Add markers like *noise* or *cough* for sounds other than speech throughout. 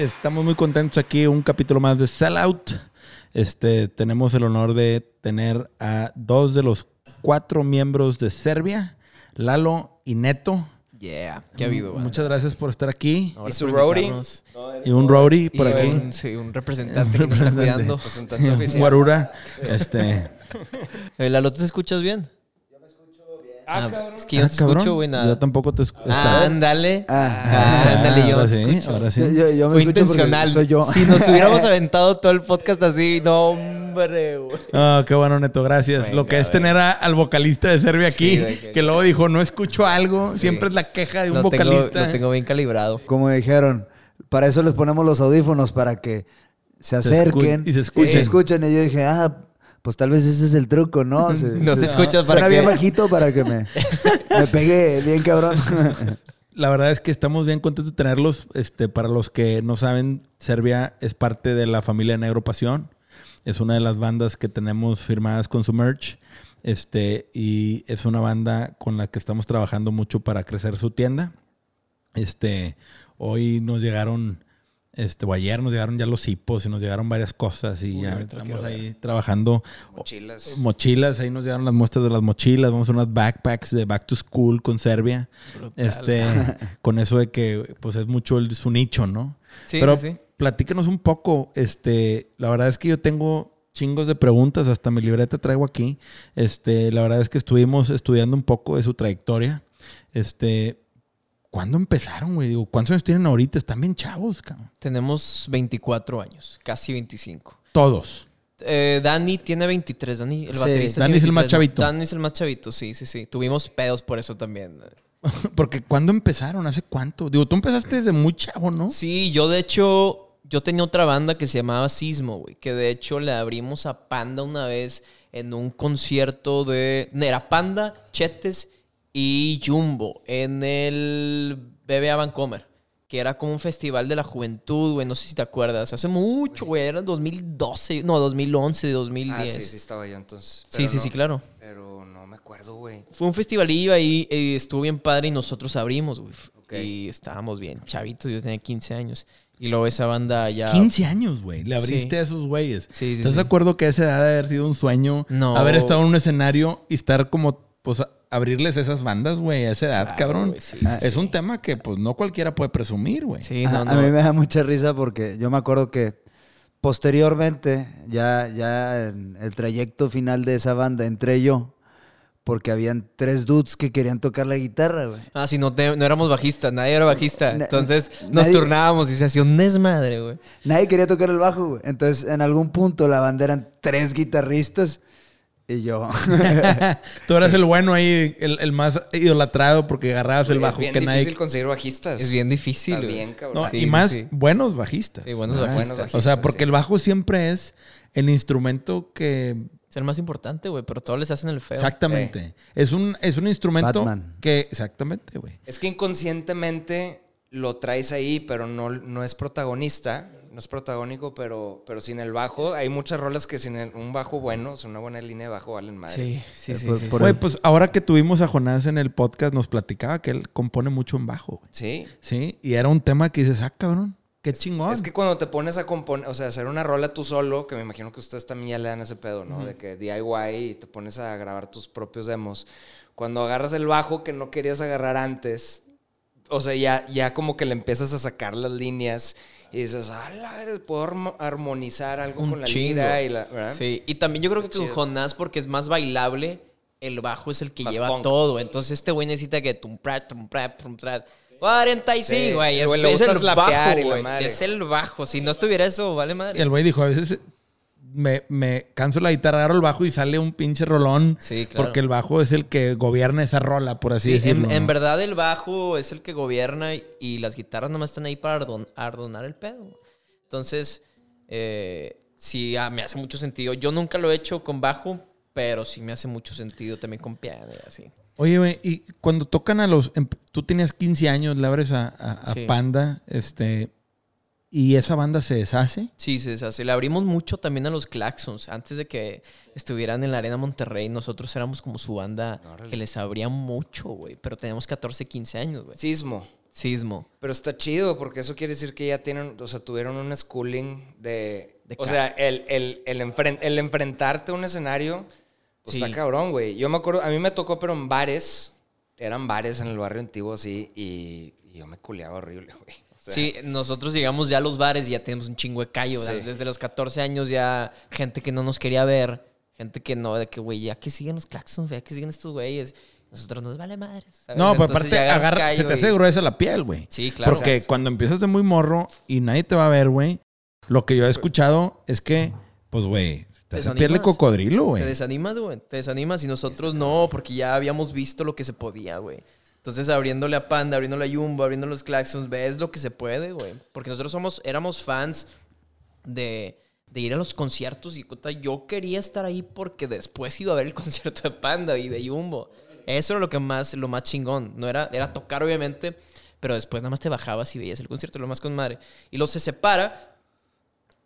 Estamos muy contentos aquí, un capítulo más de Sellout. Este, tenemos el honor de tener a dos de los cuatro miembros de Serbia, Lalo y Neto. Yeah, qué ha habido. Muchas gracias por estar aquí. Ahora ¿Y su roadie? Y un Rowdy por Y aquí. un, sí, un representante que nos está cuidando. *laughs* Representante Un oficial. Guarura. *laughs* Este. Eh, Lalo, ¿tú te escuchas bien? Ah, Ah, cabrón. es que yo no Ah, te cabrón, escucho, güey, nada. Yo tampoco te escucho. Ah, ándale. Ah. Ah, ándale, yo ahora te sí, escucho. ahora sí. Yo, yo- yo me Fue intencional. Soy yo. Si nos hubiéramos *laughs* aventado todo el podcast así, no, hombre, güey. Ah, qué bueno, Neto, gracias. Venga, Lo que es tener a- al vocalista de Serbia aquí, Sí, güey, que- que luego dijo, no escucho algo, siempre es la queja de un Lo tengo, vocalista. lo tengo bien calibrado. Como dijeron, para eso les ponemos los audífonos, para que se acerquen escu- y se escuchen. escuchen. Y yo dije, ah, pues tal vez ese es el truco, ¿no? *laughs* Se, No se escucha para Suena bien bajito para que me, *laughs* me pegue bien cabrón. La verdad es que estamos bien contentos de tenerlos. Este, para los que no saben, Serbia es parte de la familia Negro Pasión. Es una de las bandas que tenemos firmadas con su merch. Este, y es una banda con la que estamos trabajando mucho para crecer su tienda. Este, hoy nos llegaron, este, o ayer nos llegaron ya los hipos y nos llegaron varias cosas y ya estamos ahí trabajando. Mochilas. Mochilas, ahí nos llegaron las muestras de las mochilas. Vamos a hacer unas backpacks de Back to School con Serbia. Este, *laughs* con eso de que pues es mucho el, su nicho, ¿no? Sí, Pero sí, sí. platícanos un poco. Este, la verdad es que yo tengo chingos de preguntas, hasta mi libreta traigo aquí. Este, la verdad es que estuvimos estudiando un poco de su trayectoria. Este, ¿cuándo empezaron, güey? Digo, ¿cuántos años tienen ahorita? Están bien chavos, cabrón. Tenemos 24 años, casi 25. Todos. Eh, Dani tiene 23, Dani, el Sí, baterista. Dani es el más 23, ¿no? chavito. Dani es el más chavito, sí, sí, sí. Tuvimos pedos por eso también. *laughs* Porque ¿cuándo empezaron? ¿Hace cuánto? Digo, tú empezaste desde muy chavo, ¿no? Sí, yo de hecho, yo tenía otra banda que se llamaba Sismo, güey, que de hecho le abrimos a Panda una vez en un concierto de... Era Panda, Chetes y Jumbo en el BBA Vancomer, que era como un festival de la juventud, güey, no sé si te acuerdas, hace mucho, güey, era en 2012, no, 2011, 2010. Ah, sí, sí estaba yo entonces. Sí, Pero sí, no- sí, claro. Pero no me acuerdo, güey. Fue un festivalillo ahí, eh, estuvo bien padre y nosotros abrimos, güey. Y estábamos bien chavitos, yo tenía 15 años. Y luego esa banda ya... 15 años, güey. Le abriste Sí. a esos güeyes. Sí, sí, ¿Estás sí. de acuerdo que a esa edad de haber sido un sueño? No. Haber estado en un escenario y estar como, pues, a- abrirles esas bandas, güey, a esa edad, Claro, cabrón. güey, sí, Ah, sí, es un tema que, pues, no cualquiera puede presumir, güey. Sí, a, no, a no. mí me da mucha risa porque yo me acuerdo que posteriormente, ya, ya en el trayecto final de esa banda, entré yo. Porque habían tres dudes que querían tocar la guitarra, güey. Ah, sí, no, te- no éramos bajistas, nadie era bajista. Na- Entonces nos nadie- turnábamos y se hacía un desmadre, güey. Nadie quería tocar el bajo, güey. Entonces, en algún punto, la banda eran tres guitarristas y yo. *laughs* Tú eras el bueno ahí, el, el más idolatrado porque agarrabas el bajo es bien que difícil nadie... conseguir bajistas. Es bien difícil, Está bien, cabrón. No, Sí, y sí, más sí. buenos bajistas. Sí, buenos Ah, bajistas. buenos o sea, porque sí. el bajo siempre es el instrumento que Es el más importante, güey, pero todos les hacen el feo. Exactamente. Es un, es un instrumento Batman. que. Exactamente, güey. Es que inconscientemente lo traes ahí, pero no, no es protagonista. No es protagónico, pero, pero sin el bajo. Hay muchas rolas que sin el- un bajo bueno, o sea, una buena línea de bajo valen madre. Sí, sí, sí. Por- sí, por sí. Güey, pues ahora que tuvimos a Jonás en el podcast, nos platicaba que él compone mucho en bajo, güey. Sí. Sí, y era un tema que dices, ah, cabrón, qué chingón. Es que cuando te pones a componer, o sea, hacer una rola tú solo, que me imagino que ustedes también ya le dan ese pedo, ¿no? De que DIY y te pones a grabar tus propios demos. Cuando agarras el bajo que no querías agarrar antes, o sea, ya, ya como que le empiezas a sacar las líneas y dices, ah, la ver, puedo armo- armonizar algo Un con la chingo. lira y la, ¿verdad? Sí, y también yo creo que con. Jonás, porque es más bailable, el bajo es el que Más lleva todo. Entonces este güey necesita que tum prat, tum prat, tum prat. 45, Sí, güey. Es, el y bajo, la güey. madre. Es el bajo. Si no estuviera eso, vale Y madre. el güey dijo, a veces me, me canso la guitarra, agarro el bajo y sale un pinche rolón. Sí, claro. Porque el bajo es el que gobierna esa rola, por así Sí, decirlo. en, verdad el bajo es el que gobierna y, y las guitarras nomás están ahí para ardon- ardonar el pedo. Entonces, eh, sí, ah, me hace mucho sentido. Yo nunca lo he hecho con bajo, pero sí me hace mucho sentido también con piano y así. Oye, güey, y cuando tocan a los... em- Tú tenías 15 años, le abres a, a- a Sí. Panda, este... y esa banda se deshace. Sí, se deshace. Le abrimos mucho también a los Claxons. Antes de que estuvieran en la Arena Monterrey, nosotros éramos como su banda que les abría mucho, güey. Pero teníamos 14, 15 años, güey. Sismo. Sismo. Pero está chido porque eso quiere decir que ya tienen, o sea, tuvieron un schooling de... De o sea, el, el, el, enfren- el enfrentarte a un escenario, pues Sí. está cabrón, güey. Yo me acuerdo, a mí me tocó, pero en bares, eran bares en el barrio antiguo, así, y, y yo me culeaba horrible, güey. Sea, Sí, nosotros llegamos ya a los bares y ya tenemos un chingo de callo. ¿verdad? Sí. Desde los 14 años ya gente que no nos quería ver, gente que no, de que, güey, ya que siguen los Claxons, ya que siguen estos güeyes. Nosotros nos vale madre. ¿sabes? No, pero aparte agarra- se te y- hace gruesa la piel, güey. Sí, claro. Porque Exacto. cuando empiezas de muy morro y nadie te va a ver, güey, lo que yo he escuchado es que, pues, güey, te hace piel de Desanimas. cocodrilo, Te güey. desanimas, güey. Te desanimas y nosotros no, porque ya habíamos visto lo que se podía, güey. Entonces, abriéndole a Panda, abriéndole a Jumbo, abriendo los Claxons, ves lo que se puede, güey. Porque nosotros somos, éramos fans de, ir a los conciertos y yo quería estar ahí porque después iba a ver el *laughs* concierto de Panda y de Jumbo. Eso era lo que más, lo más chingón. No era, era tocar, obviamente, pero después nada más te bajabas y veías el concierto, lo más con madre. Y luego se separa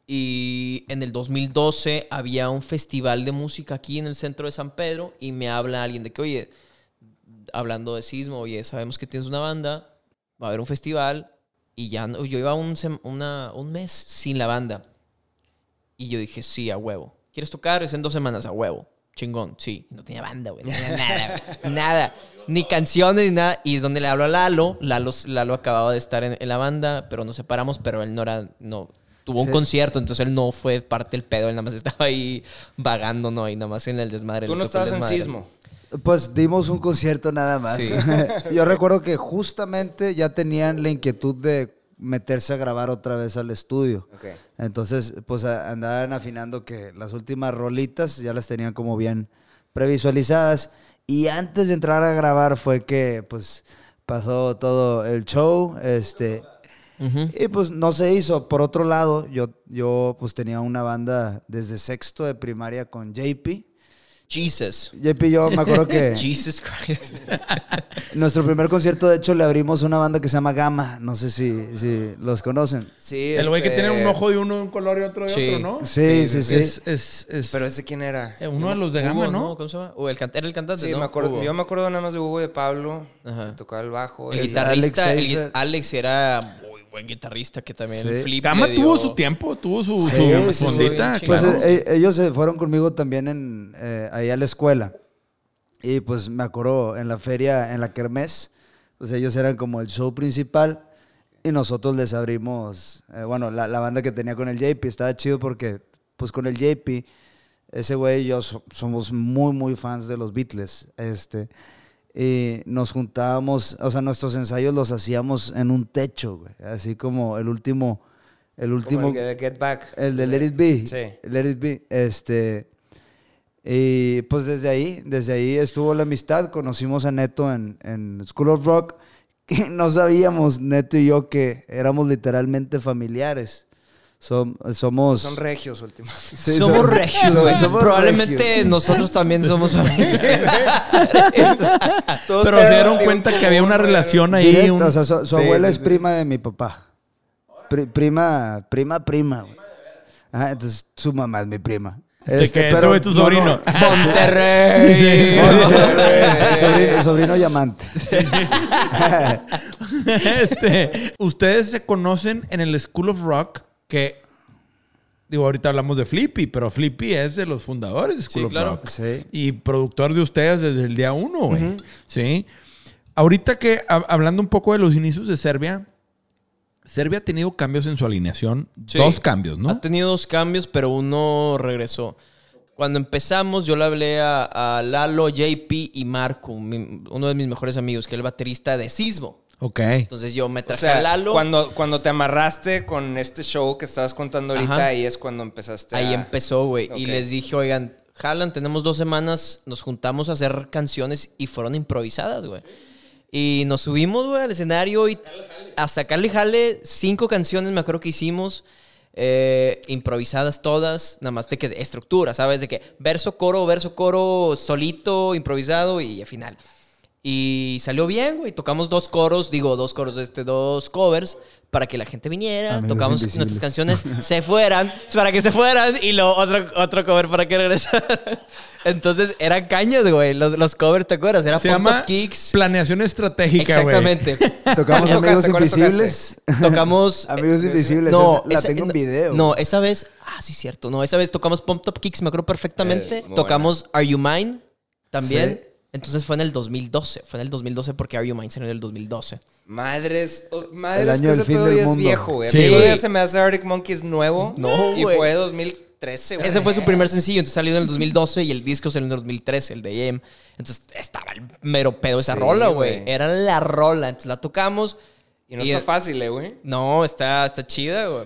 y en el 2012 había un festival de música aquí en el centro de San Pedro y me habla alguien de que, oye, hablando de sismo, oye, sabemos que tienes una banda, va a haber un festival y ya no- yo iba un, una- un mes sin la banda. Y yo dije, sí, a huevo. ¿Quieres tocar? Es en dos semanas, a huevo. Chingón, sí. No tenía banda, güey. No tenía nada, güey. *laughs* nada. Ni canciones, ni nada. Y es donde le hablo a Lalo. Lalo, Lalo acababa de estar en, en la banda, pero nos separamos, pero él no era... No, tuvo un Sí. concierto, entonces él no fue parte del pedo. Él nada más estaba ahí vagando, ¿no? Y nada más en el desmadre. Tú no estabas en sismo. Pues dimos un concierto nada más. Sí. *laughs* Yo recuerdo que justamente ya tenían la inquietud de meterse a grabar otra vez al estudio. Ok. Entonces, pues andaban afinando que las últimas rolitas ya las tenían como bien previsualizadas. Y antes de entrar a grabar fue que pues pasó todo el show. Este, y pues no se hizo. Por otro lado, yo, yo pues tenía una banda desde sexto de primaria con JP. Jesus. JP y yo me acuerdo que *laughs* Jesus Christ. *laughs* nuestro primer concierto, de hecho, le abrimos una banda que se llama Gama. No sé si, si los conocen. Sí, El güey que este- tiene un ojo de uno de un color y otro de Sí. otro, ¿no? Sí, sí, sí. Es, es, es- Pero ese quién era. eh, uno de los de Hugo, gama, ¿no? ¿Cómo se llama? O el can- era el cantante, Sí, ¿no? me acuerdo, Hugo. yo me acuerdo nada más de Hugo y de Pablo. Ajá. que Tocaba el bajo. El el- guitarrista, Alex el. Alex era buen guitarrista que también Sí. Flip Gama le tuvo su tiempo, tuvo su, Sí, su sí, sí. ondita, Sí, Pues claro. eh, eh, ellos se fueron conmigo también en, eh, ahí a la escuela. Y pues me acuerdo en la feria, en la Kermés, pues ellos eran como el show principal y nosotros les abrimos, eh, bueno, la, la banda que tenía con el JP estaba chido porque pues con el JP, ese güey y yo so- somos muy, muy fans de los Beatles. Este, y nos juntábamos, o sea, nuestros ensayos los hacíamos en un techo, güey, así como el último, el como último... el de Get Back. El de Let It Be. Sí. Let It Be. Este. Y pues desde ahí, desde ahí estuvo la amistad. Conocimos a Neto en, en School of Rock. *laughs* Y no sabíamos, Neto y yo, que éramos literalmente familiares. Som- somos. Son regios últimamente. Sí, somos som- regios, güey. Probablemente regios. nosotros también somos *laughs* Pero se dieron de cuenta que había una relación ahí. Directo, un- o sea, su, su Sí, abuela sí, es sí. prima de mi papá. Pri- prima, prima, prima. güey. Ajá, entonces su mamá es mi prima. De Este, que pero tu no, sobrino. no. *laughs* Monterrey. sobrino, sobrino llamante. *laughs* este, ustedes se conocen en el School of Rock, que digo, ahorita hablamos de Flippy, pero Flippy es de los fundadores de School Sí, of claro. Rock. Sí. Y productor de ustedes desde el día uno, güey. Sí. Ahorita que hab- hablando un poco de los inicios de Serbia, Serbia ha tenido cambios en su alineación. Sí. Dos cambios, ¿no? Ha tenido dos cambios, pero uno regresó. Cuando empezamos, yo le hablé a, a Lalo, JP y Marco, mi- uno de mis mejores amigos, que es el baterista de Sismo. Ok. Entonces yo me O traje sea, a Lalo. cuando, cuando te amarraste con este show que estabas contando ahorita, Ajá. ahí es cuando empezaste Ahí a- empezó, güey. Y les dije, oigan, jalan, tenemos dos semanas, nos juntamos a hacer canciones y fueron improvisadas, güey. Y nos subimos, güey, al escenario y a sacarle jale cinco canciones, me acuerdo que hicimos, eh, improvisadas todas, nada más de que de estructura, ¿sabes? De que verso, coro, verso, coro, solito, improvisado y al final. Y salió bien, güey. Tocamos dos coros, digo, dos coros, este, dos covers para que la gente viniera. Amigos tocamos invisibles. nuestras canciones, *laughs* se fueran, para que se fueran. Y luego otro, otro cover para que regresaran. *laughs* Entonces eran cañas, güey. Los, los covers, ¿te acuerdas? Era Se Pump llama Up Kicks. planeación estratégica, güey. Exactamente. *laughs* Tocamos ¿Cuál Amigos Invisibles. Tocamos. Amigos Invisibles. No, esa- la esa- tengo en no, video. No, esa vez. Ah, sí, cierto. No, esa vez tocamos Pump Top Kicks, me acuerdo perfectamente. Eh, tocamos Are You Mine también. Sí. Entonces fue en el 2012. Fue en el 2012 porque Are You Mine salió en el 2012. Madres, o- madres El año que del ese fin pedo del ya es mundo. viejo, güey. Sí, Sí, se me hace Arctic Monkeys nuevo. No, Y güey. fue 2013, güey. Ese fue su primer sencillo, entonces salió en el 2012 y el disco salió en el 2013, el de AM. Entonces estaba el mero pedo esa Sí, rola, güey. güey. Era la rola. Entonces la tocamos. Y no está fácil, eh, güey. No, está, está chida, güey.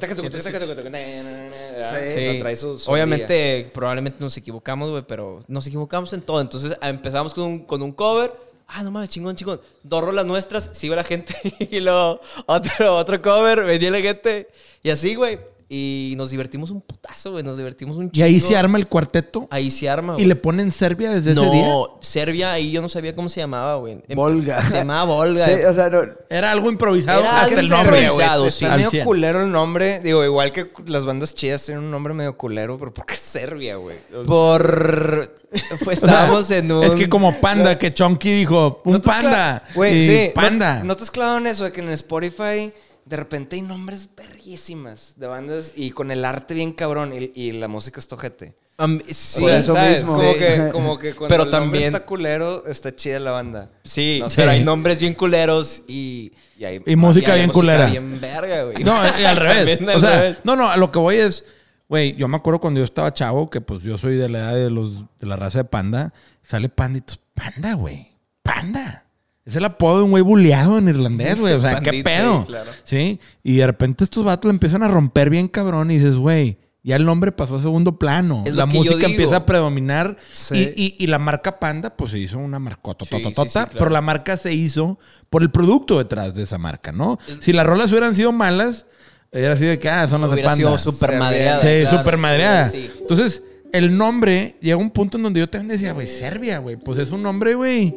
Sí. Obviamente, probablemente nos equivocamos, güey, pero nos equivocamos en todo. Entonces empezamos con un, con un cover. Ah, no mames, chingón, chingón. Dos rolas nuestras, sigue la gente. *laughs* y luego otro, otro cover, venía la gente. Y así, güey. Y nos divertimos un putazo, güey. Nos divertimos un Y chingo. ahí se arma el cuarteto. Ahí se arma, Y güey. le ponen Serbia desde no, ese día. Serbia, ahí yo no sabía cómo se llamaba, güey. Em- Volga. Se llamaba Volga. Sí, o sea, no. Era algo improvisado Era hasta algo el nombre, güey. improvisado, güey. sí. Está medio 100. culero el nombre. Digo, igual que las bandas chidas tienen un nombre medio culero, pero ¿por qué Serbia, güey? O sea, Por. Pues O sea, estábamos *laughs* en un. Es que como panda, que Chonky dijo, un ¿no te has panda. Güey, Y sí. Panda. ¿No, no te has clavado en eso de que en Spotify de repente hay nombres verguísimas de bandas y con el arte bien cabrón y, y la música es tojete. Am- sí, Por eso ¿sabes? mismo. Como Sí. que, como que cuando Pero el también- está culero, está chida la banda. Sí, No sé. pero hay nombres bien culeros y. Y ahí Y música y hay bien música culera. bien verga, güey. No, y al *laughs* revés. O sea, revés. no, no, a lo que voy es, güey, yo me acuerdo cuando yo estaba chavo, que pues yo soy de la edad de los de la raza de panda, sale panda y tú, panda, güey. Panda. Es el apodo de un güey buleado en irlandés, güey. O sea, *laughs* ¿qué pedo? sí, claro. Sí. Y de repente estos vatos empiezan a romper bien cabrón y dices, güey, ya el nombre pasó a segundo plano. Es la música empieza a predominar. Sí. Y, y- y la marca Panda, pues se hizo una marcota, Sí, sí, sí, claro. pero la marca se hizo por el producto detrás de esa marca, ¿no? Si las rolas hubieran sido malas, hubiera sido de que, ah, son las de Panda. sido Serbia. madreada. Sí, claro. súper madreada. Sí. Entonces, el nombre llega a un punto en donde yo también decía, güey, Serbia, güey. Pues es un nombre, güey,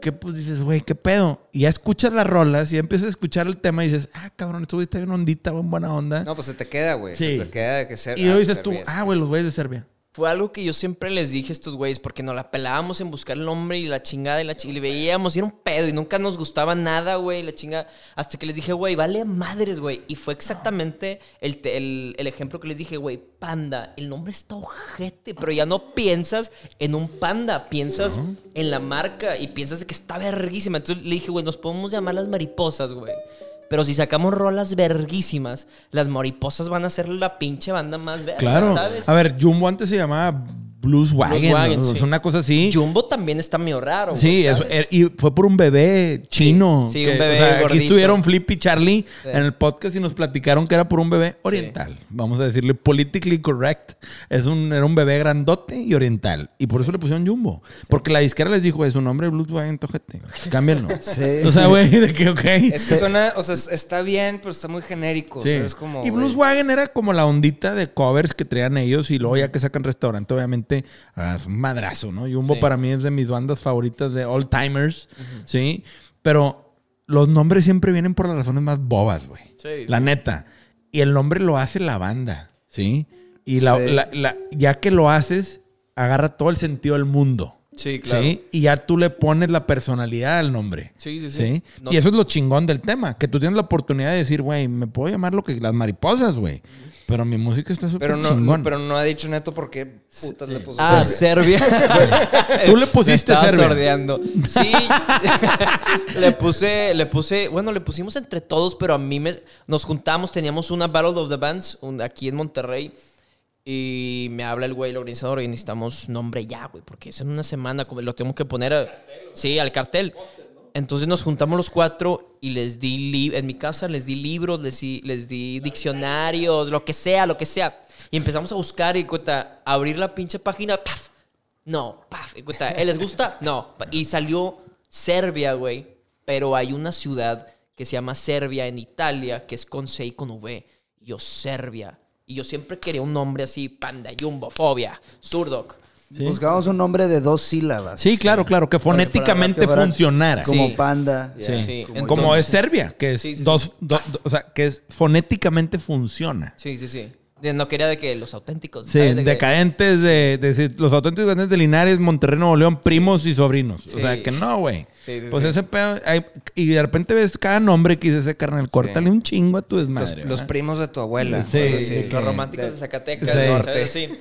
que pues dices, güey, qué pedo. Y ya escuchas las rolas y ya empiezas a escuchar el tema y dices, ah, cabrón, esto está bien ondita, bien buena onda. No, pues se te queda, güey. Sí. Se te queda de que ser. y luego ah, dices tú, Serbia, sí, ah, güey, los güeyes de Serbia. Fue algo que yo siempre les dije a estos güeyes, porque nos la pelábamos en buscar el nombre y la chingada y la chingada. Y veíamos, y era un pedo, y nunca nos gustaba nada, güey, la chingada. Hasta que les dije, güey, vale madres, güey. Y fue exactamente el, el, el ejemplo que les dije, güey, panda. El nombre está ojete, pero ya no piensas en un panda, piensas en la marca y piensas de que está verguísima. Entonces le dije, güey, nos podemos llamar las mariposas, güey. Pero si sacamos rolas verguísimas, las mariposas van a ser la pinche banda más verga, Claro. ¿sabes? A ver, Jumbo antes se llamaba Blues Wagon. Wagon, ¿no? sí. Es una cosa así. Jumbo también está medio raro. Sí, eso, y fue por un bebé chino. sí, que, un bebé o sea, Aquí estuvieron Flip y Charlie Sí. en el podcast y nos platicaron que era por un bebé oriental. Vamos a decirle politically correct. Es un, era un bebé grandote y oriental. Y por eso le pusieron Jumbo. Porque la disquera les dijo, es un nombre Blues Wagon, tojete. Cámbienlo. *laughs* Sí. O sea, güey, de que, ok. Es que suena, o sea, es- está bien, pero está muy genérico. Sí. O sea, es como. y Blues Wagon era como la ondita de covers que traían ellos y luego ya que sacan restaurante, obviamente, es un madrazo, ¿no? Jumbo Sí. para mí es de mis bandas favoritas de all timers, ¿sí? Pero los nombres siempre vienen por las razones más bobas, güey. Sí, La neta. Y el nombre lo hace la banda, ¿sí? Y la- Sí. la- la- ya que lo haces, agarra todo el sentido del mundo. Sí, claro. ¿Sí? Y ya tú le pones la personalidad al nombre. Sí, sí, sí. ¿Sí? No- Y eso es lo chingón del tema, que tú tienes la oportunidad de decir, güey, me puedo llamar lo que las mariposas, güey. Pero mi música está súper Pero no, chingón. no- pero no ha dicho neto por qué putas le puso Ah, Serbia. Serbia. *laughs* *laughs* Tú le Me pusiste estaba Serbia. sordeando. Sí. *laughs* le puse, le puse, bueno, le pusimos entre todos, pero a mí me, nos juntamos, teníamos una Battle of the Bands un- aquí en Monterrey. Y me habla el güey, el organizador, y necesitamos nombre ya, güey, porque es en una semana, como lo tengo que poner, a- sí, al cartel. Entonces nos juntamos los cuatro y les di, en mi casa les di libros, les di, diccionarios, lo que sea, lo que sea. Y empezamos a buscar y cuenta, abrir la pinche página, ¡paf! No, paf, y cuenta, ¿eh, ¿les gusta? No. Y salió Serbia, güey, pero hay una ciudad que se llama Serbia en Italia, que es con C y con V. Y yo, Serbia. Y yo siempre quería un nombre así, Panda, Jumbo, Fobia, Surdoc. Buscábamos un nombre de dos sílabas. Sí, claro, claro, que fonéticamente que fuera- funcionara. Como Sí. panda. Sí. Sí, Como entonces- es Serbia, que es Sí, sí, dos, sí. do- do- o sea, que es fonéticamente funciona. Sí, sí, sí. No quería de que los auténticos. Sí, ¿sabes? De que- decadentes de, de decir, los auténticos decadentes de Linares, Monterrey, Nuevo León, primos y sobrinos. O Sí. sea, que no, güey. Sí, sí, pues sí. ese pedo, hay- y de repente ves cada nombre que dice ese carnal, córtale un chingo a tu desmadre. los primos de tu abuela. Sí. Los románticos de Zacatecas. Sí. ¿no? ¿sabes? Sí. *laughs*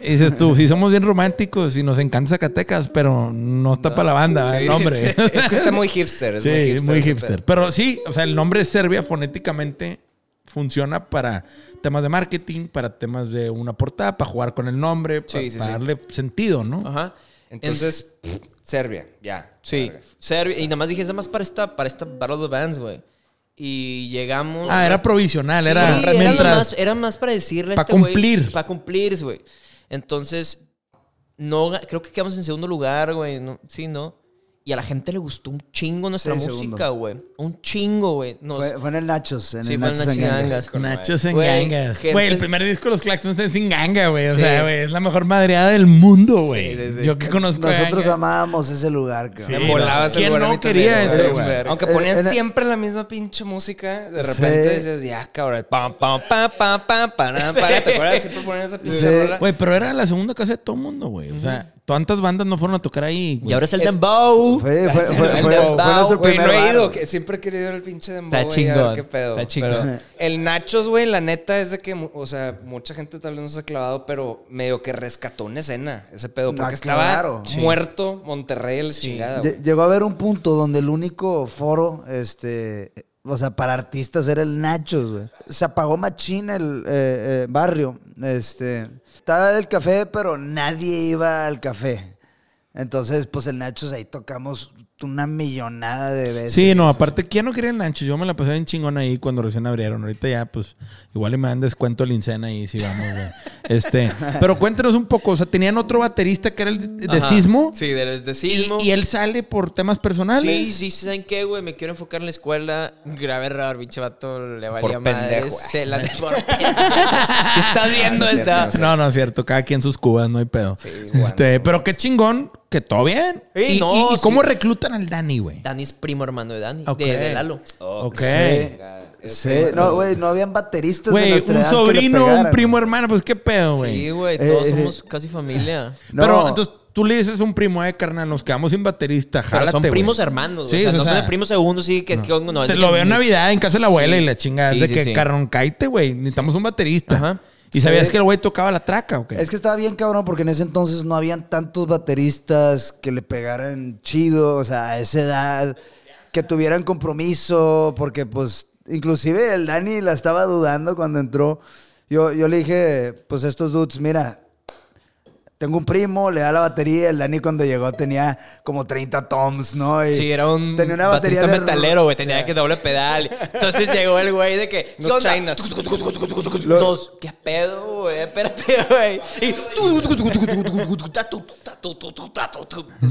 Y dices tú, sí somos bien románticos y nos encanta Zacatecas, pero no está para la banda el nombre. *laughs* Es que está muy hipster. Es sí, muy hipster. muy hipster. Pero sí, o sea, el nombre de Serbia fonéticamente funciona para temas de marketing, para temas de una portada, para jugar con el nombre, Sí, para sí. darle sentido, ¿no? Ajá. Entonces, Serbia, ya. Sí. Serbia. Y nada más dije, es nada más para esta, para esta Battle of the Bands, güey. Y llegamos. Ah, era provisional, era Sí, era, mientras... nada más, era más para decirle a Pa' este güey- cumplir. Para cumplir, güey. Entonces, no, creo que quedamos en segundo lugar, güey. No, sí, ¿no? Y a la gente le gustó un chingo nuestra Sí, música, güey. Un chingo, güey. Nos- Fue, fue en el Nachos. En Sí, el fue Nachos en Nachos en Gangas. Gangas. Nachos en Güey, gangas. gente- Güey, el primer disco de los Claxons es sin ganga, güey. O Sí. sea, güey, es la mejor madreada del mundo, güey. Sí, sí, sí. Yo que conozco a Nosotros Ganga. amábamos ese lugar, cabrón. Volabas el ¿Quién lugar no quería eso, güey. Aunque ponían en- siempre la misma pinche música, de repente Sí. dices, ya, cabrón, pam, pam, pam, pam, pam, pam, para, ¿te acuerdas? Siempre ponían esa pinche rola. Güey, pero era la segunda casa de todo el mundo, güey. O sea, ¿cuántas bandas no fueron a tocar ahí? güey? Y ahora es el Es- Dembow. Fue, fue, fue, fue, El fue Dembow, nuestro Güey, primer no he ido, que siempre he querido ir al pinche dembow, Está güey, a ver chingón, qué pedo. está chingón. Pero el Nachos, güey, la neta es de que, o sea, mucha gente tal vez no se ha clavado, pero medio que rescató una escena, ese pedo, Ah, porque estaba claro. Sí. muerto Monterrey a la chingada, güey. Llegó a haber un punto donde el único foro, este, o sea, para artistas era el Nachos, güey. Se apagó machín el eh, eh, barrio. Este, estaba el café, pero nadie iba al café. Entonces, pues el Nachos ahí tocamos una millonada de veces. Sí, no, aparte, ¿quién no quería el Nachos? Yo me la pasé bien chingón ahí cuando recién abrieron. Ahorita ya, pues, igual y me dan descuento el Incena ahí si vamos, güey. Este, *laughs* pero cuéntanos un poco, o sea, tenían otro baterista que era el de. Sismo. Sí, de, de Sismo. y él sale por temas personales. Sí, sí, ¿saben qué, güey? Me quiero enfocar en la escuela. Grave error, pinche vato, le valía Por madres. pendejo. Se la *laughs* por ¿Qué estás viendo No esta? no No, no es cierto. Cada quien sus cubas, no hay pedo. Sí, bueno, este, pero qué chingón, que todo bien. Sí, y, no, y- y cómo reclutan al Dani, güey? Dani es primo hermano de Dani, de, de Lalo. Ok. Sí, sí. no, güey, no habían bateristas de Güey, nuestra un edad que le sobrino, un primo hermano, pues qué pedo, güey. Sí, güey, Eh, todos eh, somos casi familia. No. Pero entonces tú le dices un primo, eh, carnal, nos quedamos sin baterista, Pero jálate, son güey. primos hermanos, Sí, güey. o sea, o no sea, son de primos segundos, sí, que... que- no, es Te de lo que- veo en Navidad en casa de la abuela Sí. y la chingada. Sí, es de sí, que, sí. carnal, cállate, güey. Necesitamos un baterista. Ajá. ¿Y sabías que el güey tocaba la traca o qué? Es que estaba bien cabrón porque en ese entonces no habían tantos bateristas que le pegaran chido, o sea, a esa edad, que tuvieran compromiso, porque pues inclusive el Dani la estaba dudando cuando entró. Yo, yo le dije, pues estos dudes, mira, tengo un primo, le da la batería, el Dani cuando llegó tenía como 30 toms, ¿no? Y Sí, era un tenía una batería de metalero, güey. Tenía que doble pedal. Entonces llegó el güey de que... Unos ¿qué onda? chinas. Lo- Todos, ¿qué pedo, güey? Espérate, güey. Y...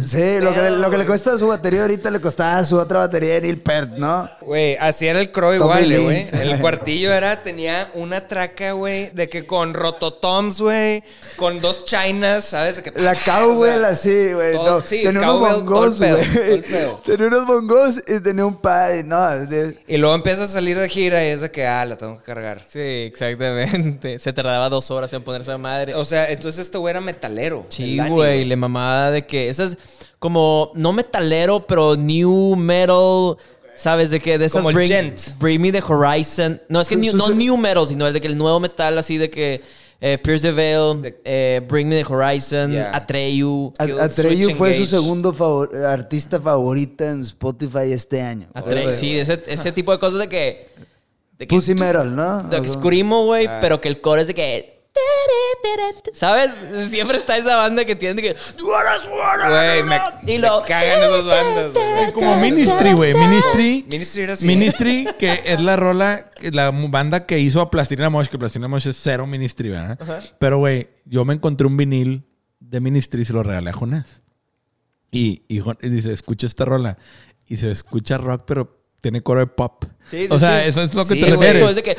Sí, lo que, le, lo que le cuesta a su batería ahorita le costaba a su otra batería de Neil Peart, ¿no? Güey, así era el crow Tommy igual, güey. El cuartillo era, tenía una traca, güey, de que con rototoms, güey, con dos chinas, ¿sabes? Que- La cowbell *laughs* o sea, así, güey. no, sí, tenía unos bongos, güey. *laughs* Tenía unos bongos y tenía un pad. y No, de- Y luego empieza a salir de gira y es de que, ah, la tengo que cargar. Sí, exactamente. *laughs* Se tardaba dos horas en ponerse a madre. O sea, entonces este güey era metalero. Sí, güey, le mamaba de que esas como no metalero, pero new metal, ¿sabes de qué? De esas Como el bring, gent. Bring Me the Horizon. No, es que Su- new- su- no su- new metal, sino el de que el nuevo metal así de que eh, Pierce the Veil, De- eh, Bring Me the Horizon, Yeah. Atreyu. A- Atreyu Switch fue su segundo favor- artista favorita en Spotify este año. Atre- sí, ese, ese tipo de cosas de que de que Pussy Metal, ¿no? de que screamo, güey, Ah. pero que el coro es de que ¿Sabes? Siempre está esa banda que tiene que Güey, me, Y me lo- cagan esas bandas, güey. Como Ministry, güey. Ministry. Ministry era así. Ministry, que es la rola, la banda que hizo a Plastilina Mosh, que Plastilina Mosh es cero Ministry, ¿verdad? Pero, güey, yo me encontré un vinil de Ministry y se lo regalé a Jonás. Y, y, y dice, escucha esta rola. Y se escucha rock, pero tiene coro de pop. Sí, sí, o sea, sí. eso es lo que Sí, te refieres. Eso es de que.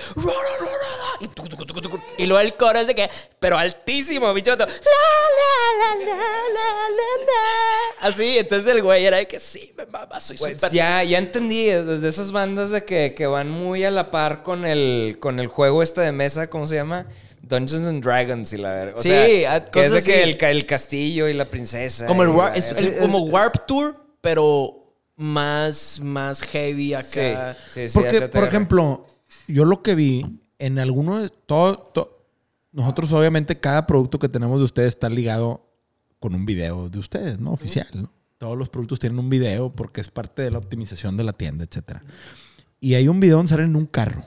Y, tucu, tucu, tucu, tucu. y luego el coro es de que. Pero altísimo, bicho. vato, La, la, la, la, la, la, la. Así, entonces el güey era de que sí, me mama, soy Pues súper. ya, ya entendí, de de esas bandas de que, que van muy a la par con el, con el juego este de mesa, ¿cómo se llama? Dungeons and Dragons y la verga. O Sí, sea, a- que es de que el, ca- el castillo y la princesa. Como el, war- la es el- como Warp Tour, pero más, más heavy acá. Sí, sí, sí, Porque, por ejemplo, yo lo que vi en alguno de todo, to- nosotros obviamente cada producto que tenemos de ustedes está ligado con un video de ustedes, ¿no? Oficial, ¿no? Todos los productos tienen un video porque es parte de la optimización de la tienda, etcétera. Y hay un video donde salen en un carro.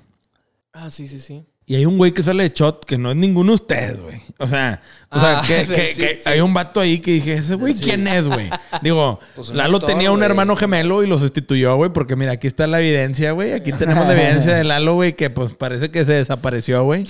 Ah, sí, sí, sí. Y hay un güey que sale de shot que no es ninguno de ustedes, güey. O sea, o sea Ah, que, *laughs* que- sí, que sí. hay un vato ahí que dije, ese güey, ¿quién es, güey? *laughs* Digo, Pues Lalo tenía un güey. hermano gemelo y lo sustituyó, güey, porque mira, aquí está la evidencia, güey. Aquí *laughs* tenemos la evidencia de Lalo, güey, que pues parece que se desapareció, güey.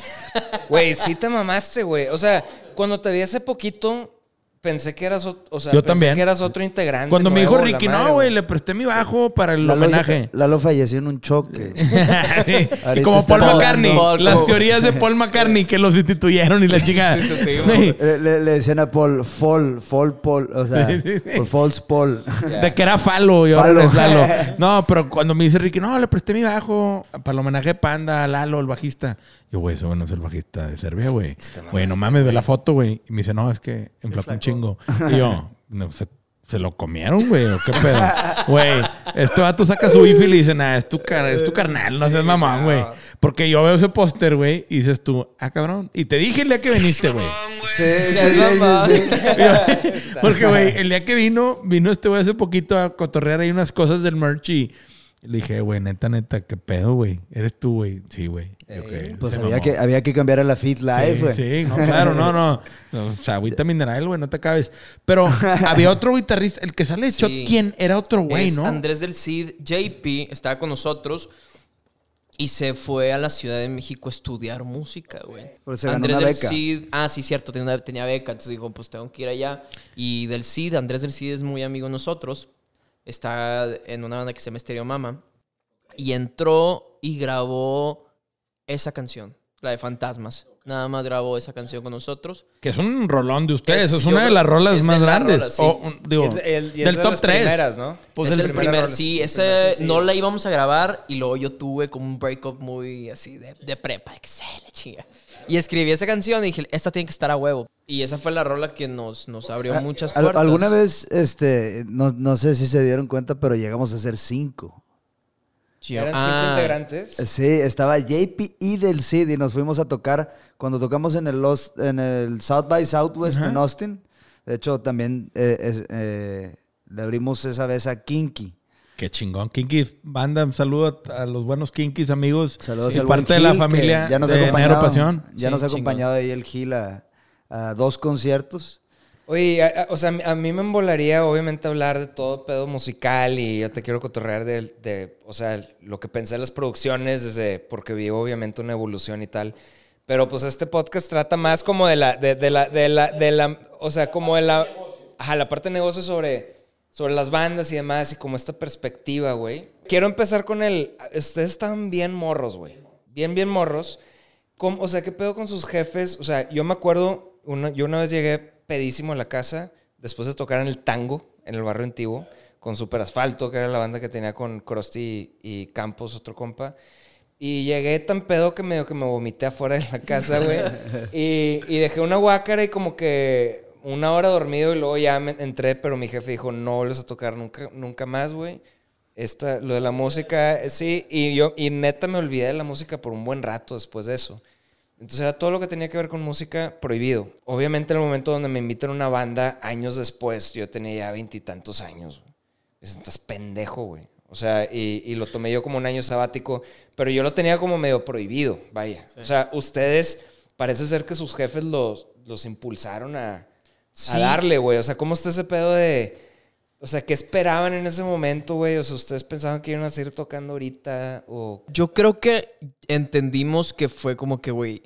Güey, sí te mamaste, güey. O sea, cuando te vi hace poquito, pensé que eras, ot- o sea, Yo pensé también. que eras otro integrante. Cuando me dijo nuevo, la Ricky, madre, no, güey, le presté mi bajo para el Lalo, homenaje. Lalo falleció en un choque. *laughs* Sí. Y Ahorita como está Paul. McCartney, Paul, las como- teorías de Paul McCartney que lo sustituyeron y la chica. Güey, Le, le- le decían a Paul, Fall, Fall Paul, o sea, Sí, sí, sí. por False Paul. *laughs* De que era Falo y ahora Falo. es Lalo. *laughs* No, pero cuando me dice Ricky, no, le presté mi bajo para el homenaje de Panda a Lalo, el bajista. Yo, güey, eso no es el bajista de Serbia, güey. Te Güey, no mames, ve la foto, güey. Y me dice, no, es que enflacó un chingo. *laughs* Y yo, no, se, se lo comieron, güey, o qué pedo. *laughs* Güey, este vato saca su IFI y le dice, nah, es tu, car- es tu carnal, no seas mamón, güey. Porque yo veo ese póster, güey, y dices tú, ah, cabrón. Y te dije el día que viniste, güey. Sí, sí, sí, sí, sí. *laughs* Porque, güey, el día que vino, vino este güey hace poquito a cotorrear ahí unas cosas del merch y le dije, güey, neta, neta, ¿qué pedo, güey? ¿Eres tú, güey? Sí, güey. "Ok, Pues había mamó". que, había que cambiar a la Fit Live, Sí, güey. sí, no, claro, no, no. *laughs* No, O sea, agüita mineral, güey, no te acabes. Pero había otro guitarrista, el que sale de shot, Sí. ¿quién? Era otro güey, ¿no? Andrés del Cid, JP, estaba con nosotros y se fue a la Ciudad de México a estudiar música, güey. Andrés del. Cid, ah, sí, cierto, tenía, una- tenía beca, entonces dijo, pues tengo que ir allá. Y del Cid, Andrés del Cid es muy amigo de nosotros, está en una banda que se llama Stereo Mama, y entró y grabó esa canción, la de Fantasmas. Nada más grabó esa canción con nosotros. Que es un rolón de ustedes, es, Es- una de las rolas es más grandes. rolas, sí. O, un- digo, es el- y es del de top las 3. primeras, ¿no? Pues es del el primera primer, rola, sí, el ese primer sencillo. no la íbamos a grabar y luego yo tuve como un breakup muy así de, de prepa, la chinga. Y escribí esa canción y dije, esta tiene que estar a huevo. Y esa fue la rola que nos, nos abrió muchas Al- puertas. alguna vez, este, no, no sé si se dieron cuenta, pero llegamos a ser cinco. Sí, Eran cinco ah, integrantes. Sí, estaba JP y del Cid y nos fuimos a tocar cuando tocamos en el, Los- en el South by Southwest en Austin. De hecho, también eh, es- eh, le abrimos esa vez a Kinky. Qué chingón. Kinkis, banda, un saludo a, a los buenos Kinkis, amigos. Saludos y al parte de la familia ya nos ha acompañado. Ya Sí, nos ha acompañado ahí el Gil a, a dos conciertos. Oye, a- a- o sea, a mí me embolaría obviamente hablar de todo pedo musical y yo te quiero cotorrear de, de, o sea, lo que pensé en las producciones desde, porque vi obviamente una evolución y tal. Pero pues este podcast trata más como de la, de, de la, de la, de la, o sea, como de la, ajá, la parte de negocio sobre, sobre las bandas y demás y como esta perspectiva, güey. Quiero empezar con el, ustedes estaban bien morros, güey. Bien, bien morros. ¿Cómo- o sea, ¿qué pedo con sus jefes? O sea, yo me acuerdo, una, yo una vez llegué pedísimo a la casa después de tocar en el tango, en el barrio antiguo, con Super Asfalto, que era la banda que tenía con Krusty y, Campos, otro compa. Y llegué tan pedo que medio que me vomité afuera de la casa, güey. *laughs* y, y dejé una guácara y como que una hora dormido y luego ya me entré, pero mi jefe dijo, no vuelves a tocar nunca, nunca más, güey. Esta, lo de la música, eh, sí, y yo, y neta me olvidé de la música por un buen rato después de eso. Entonces era todo lo que tenía que ver con música prohibido. Obviamente en el momento donde me invitan a una banda, años después, yo tenía ya veintitantos años. dicen, estás pendejo, güey. O sea, y, y lo tomé yo como un año sabático, pero yo lo tenía como medio prohibido, vaya. O sea, ustedes, parece ser que sus jefes los, los impulsaron a, a darle, güey. O sea, ¿cómo está ese pedo de... O sea, ¿qué esperaban en ese momento, güey? O sea, ¿ustedes pensaban que iban a seguir tocando ahorita? O... Yo creo que entendimos que fue como que, güey,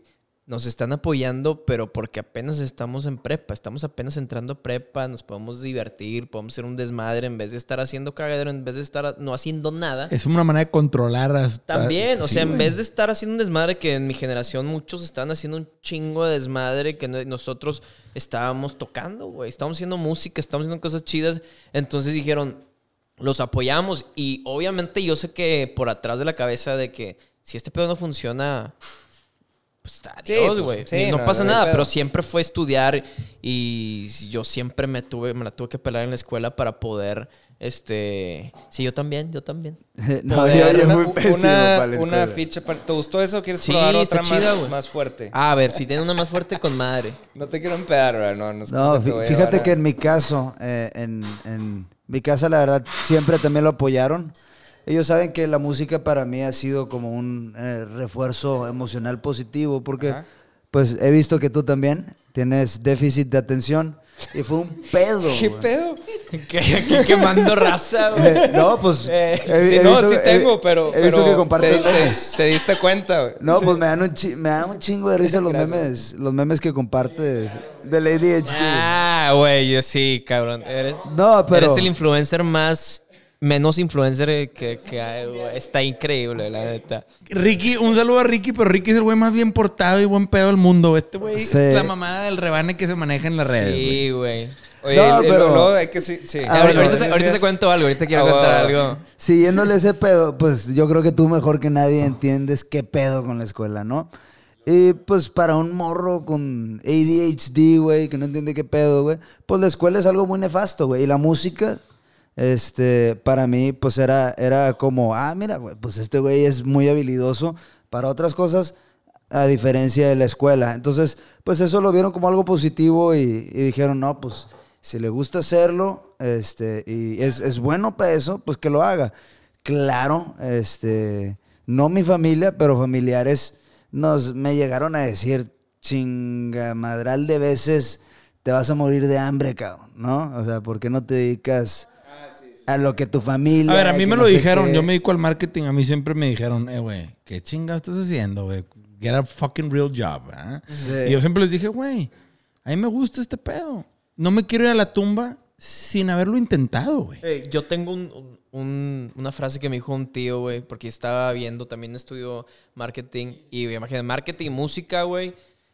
nos están apoyando, pero porque apenas estamos en prepa, estamos apenas entrando a prepa, nos podemos divertir, podemos hacer un desmadre en vez de estar haciendo cagadero, en vez de estar no haciendo nada. Es una manera de controlar hasta... También, o Sí, sea, en vez de estar haciendo un desmadre que en mi generación muchos estaban haciendo un chingo de desmadre que no- nosotros estábamos tocando, güey. Estábamos haciendo música, estábamos haciendo cosas chidas. Entonces dijeron, los apoyamos. Y obviamente yo sé que por atrás de la cabeza de que si este pedo no funciona, pues adiós, pues, güey. sí, no, no, pasa no nada, pero siempre fue estudiar y yo siempre me tuve, me la tuve que pelar en la escuela para poder, este... Sí, yo también, yo también. *laughs* no, Poder- yo, yo una, muy pésimo una- para una ficha. para- ¿Te gustó eso? ¿Quieres Sí, probar está otra chida, más, güey. más fuerte? A ver, si tiene una más fuerte con madre. *laughs* No te quiero empedar, ¿verdad? No, no, es No, fíjate a- que en mi caso, eh, en, en mi casa la verdad siempre también lo apoyaron. Ellos saben que la música para mí ha sido como un eh, refuerzo emocional positivo porque Ajá. pues he visto que tú también tienes déficit de atención y fue un pedo. ¿Qué güey. pedo? Aquí quemando raza, *laughs* güey. Eh, no, pues Eh, he- sí, he no, visto- sí he- tengo, pero. he visto pero que compartes te, te- te diste cuenta, güey. No, Sí. pues me dan, un chi- me dan un chingo de risa los Gracias. memes, los memes que compartes del ADHD. Ah, güey, yo sí, cabrón. Eres, no, pero eres el influencer más... Menos influencer que, que hay, güey. Está increíble, la neta. Ricky, un saludo a Ricky, pero Ricky es el güey más bien portado y buen pedo del mundo. Este güey Sí. es la mamada del rebane que se maneja en las redes. Sí, güey. Oye, No, pero- luego hay que sí. sí. Ah, ahorita, bueno, te, ahorita te cuento algo, ahorita quiero Ah, contar algo. siguiéndole ese pedo, pues yo creo que tú mejor que nadie entiendes qué pedo con la escuela, ¿no? Y pues para un morro con ADHD, güey, que no entiende qué pedo, güey, pues la escuela es algo muy nefasto, güey. Y la música, este, para mí, pues era, era como, ah, mira, pues este güey es muy habilidoso para otras cosas, a diferencia de la escuela. Entonces, pues eso lo vieron como algo positivo y, y dijeron, no, pues si le gusta hacerlo, este, y es, es bueno para eso, pues que lo haga. Claro, este, no mi familia, pero familiares nos, me llegaron a decir, chingamadral de veces, te vas a morir de hambre, cabrón, ¿no? O sea, ¿por qué no te dedicas a lo que tu familia... A ver, a mí me no lo dijeron. qué? Yo me dedico al marketing. A mí siempre me dijeron, eh, güey, ¿qué chingado estás haciendo, güey? Get a fucking real job. Sí. Y yo siempre les dije, güey, a mí me gusta este pedo. No me quiero ir a la tumba sin haberlo intentado, güey. Eh, yo tengo un- un- una frase que me dijo un tío, güey, porque estaba viendo, también estudió marketing y imagínate, marketing y música, güey.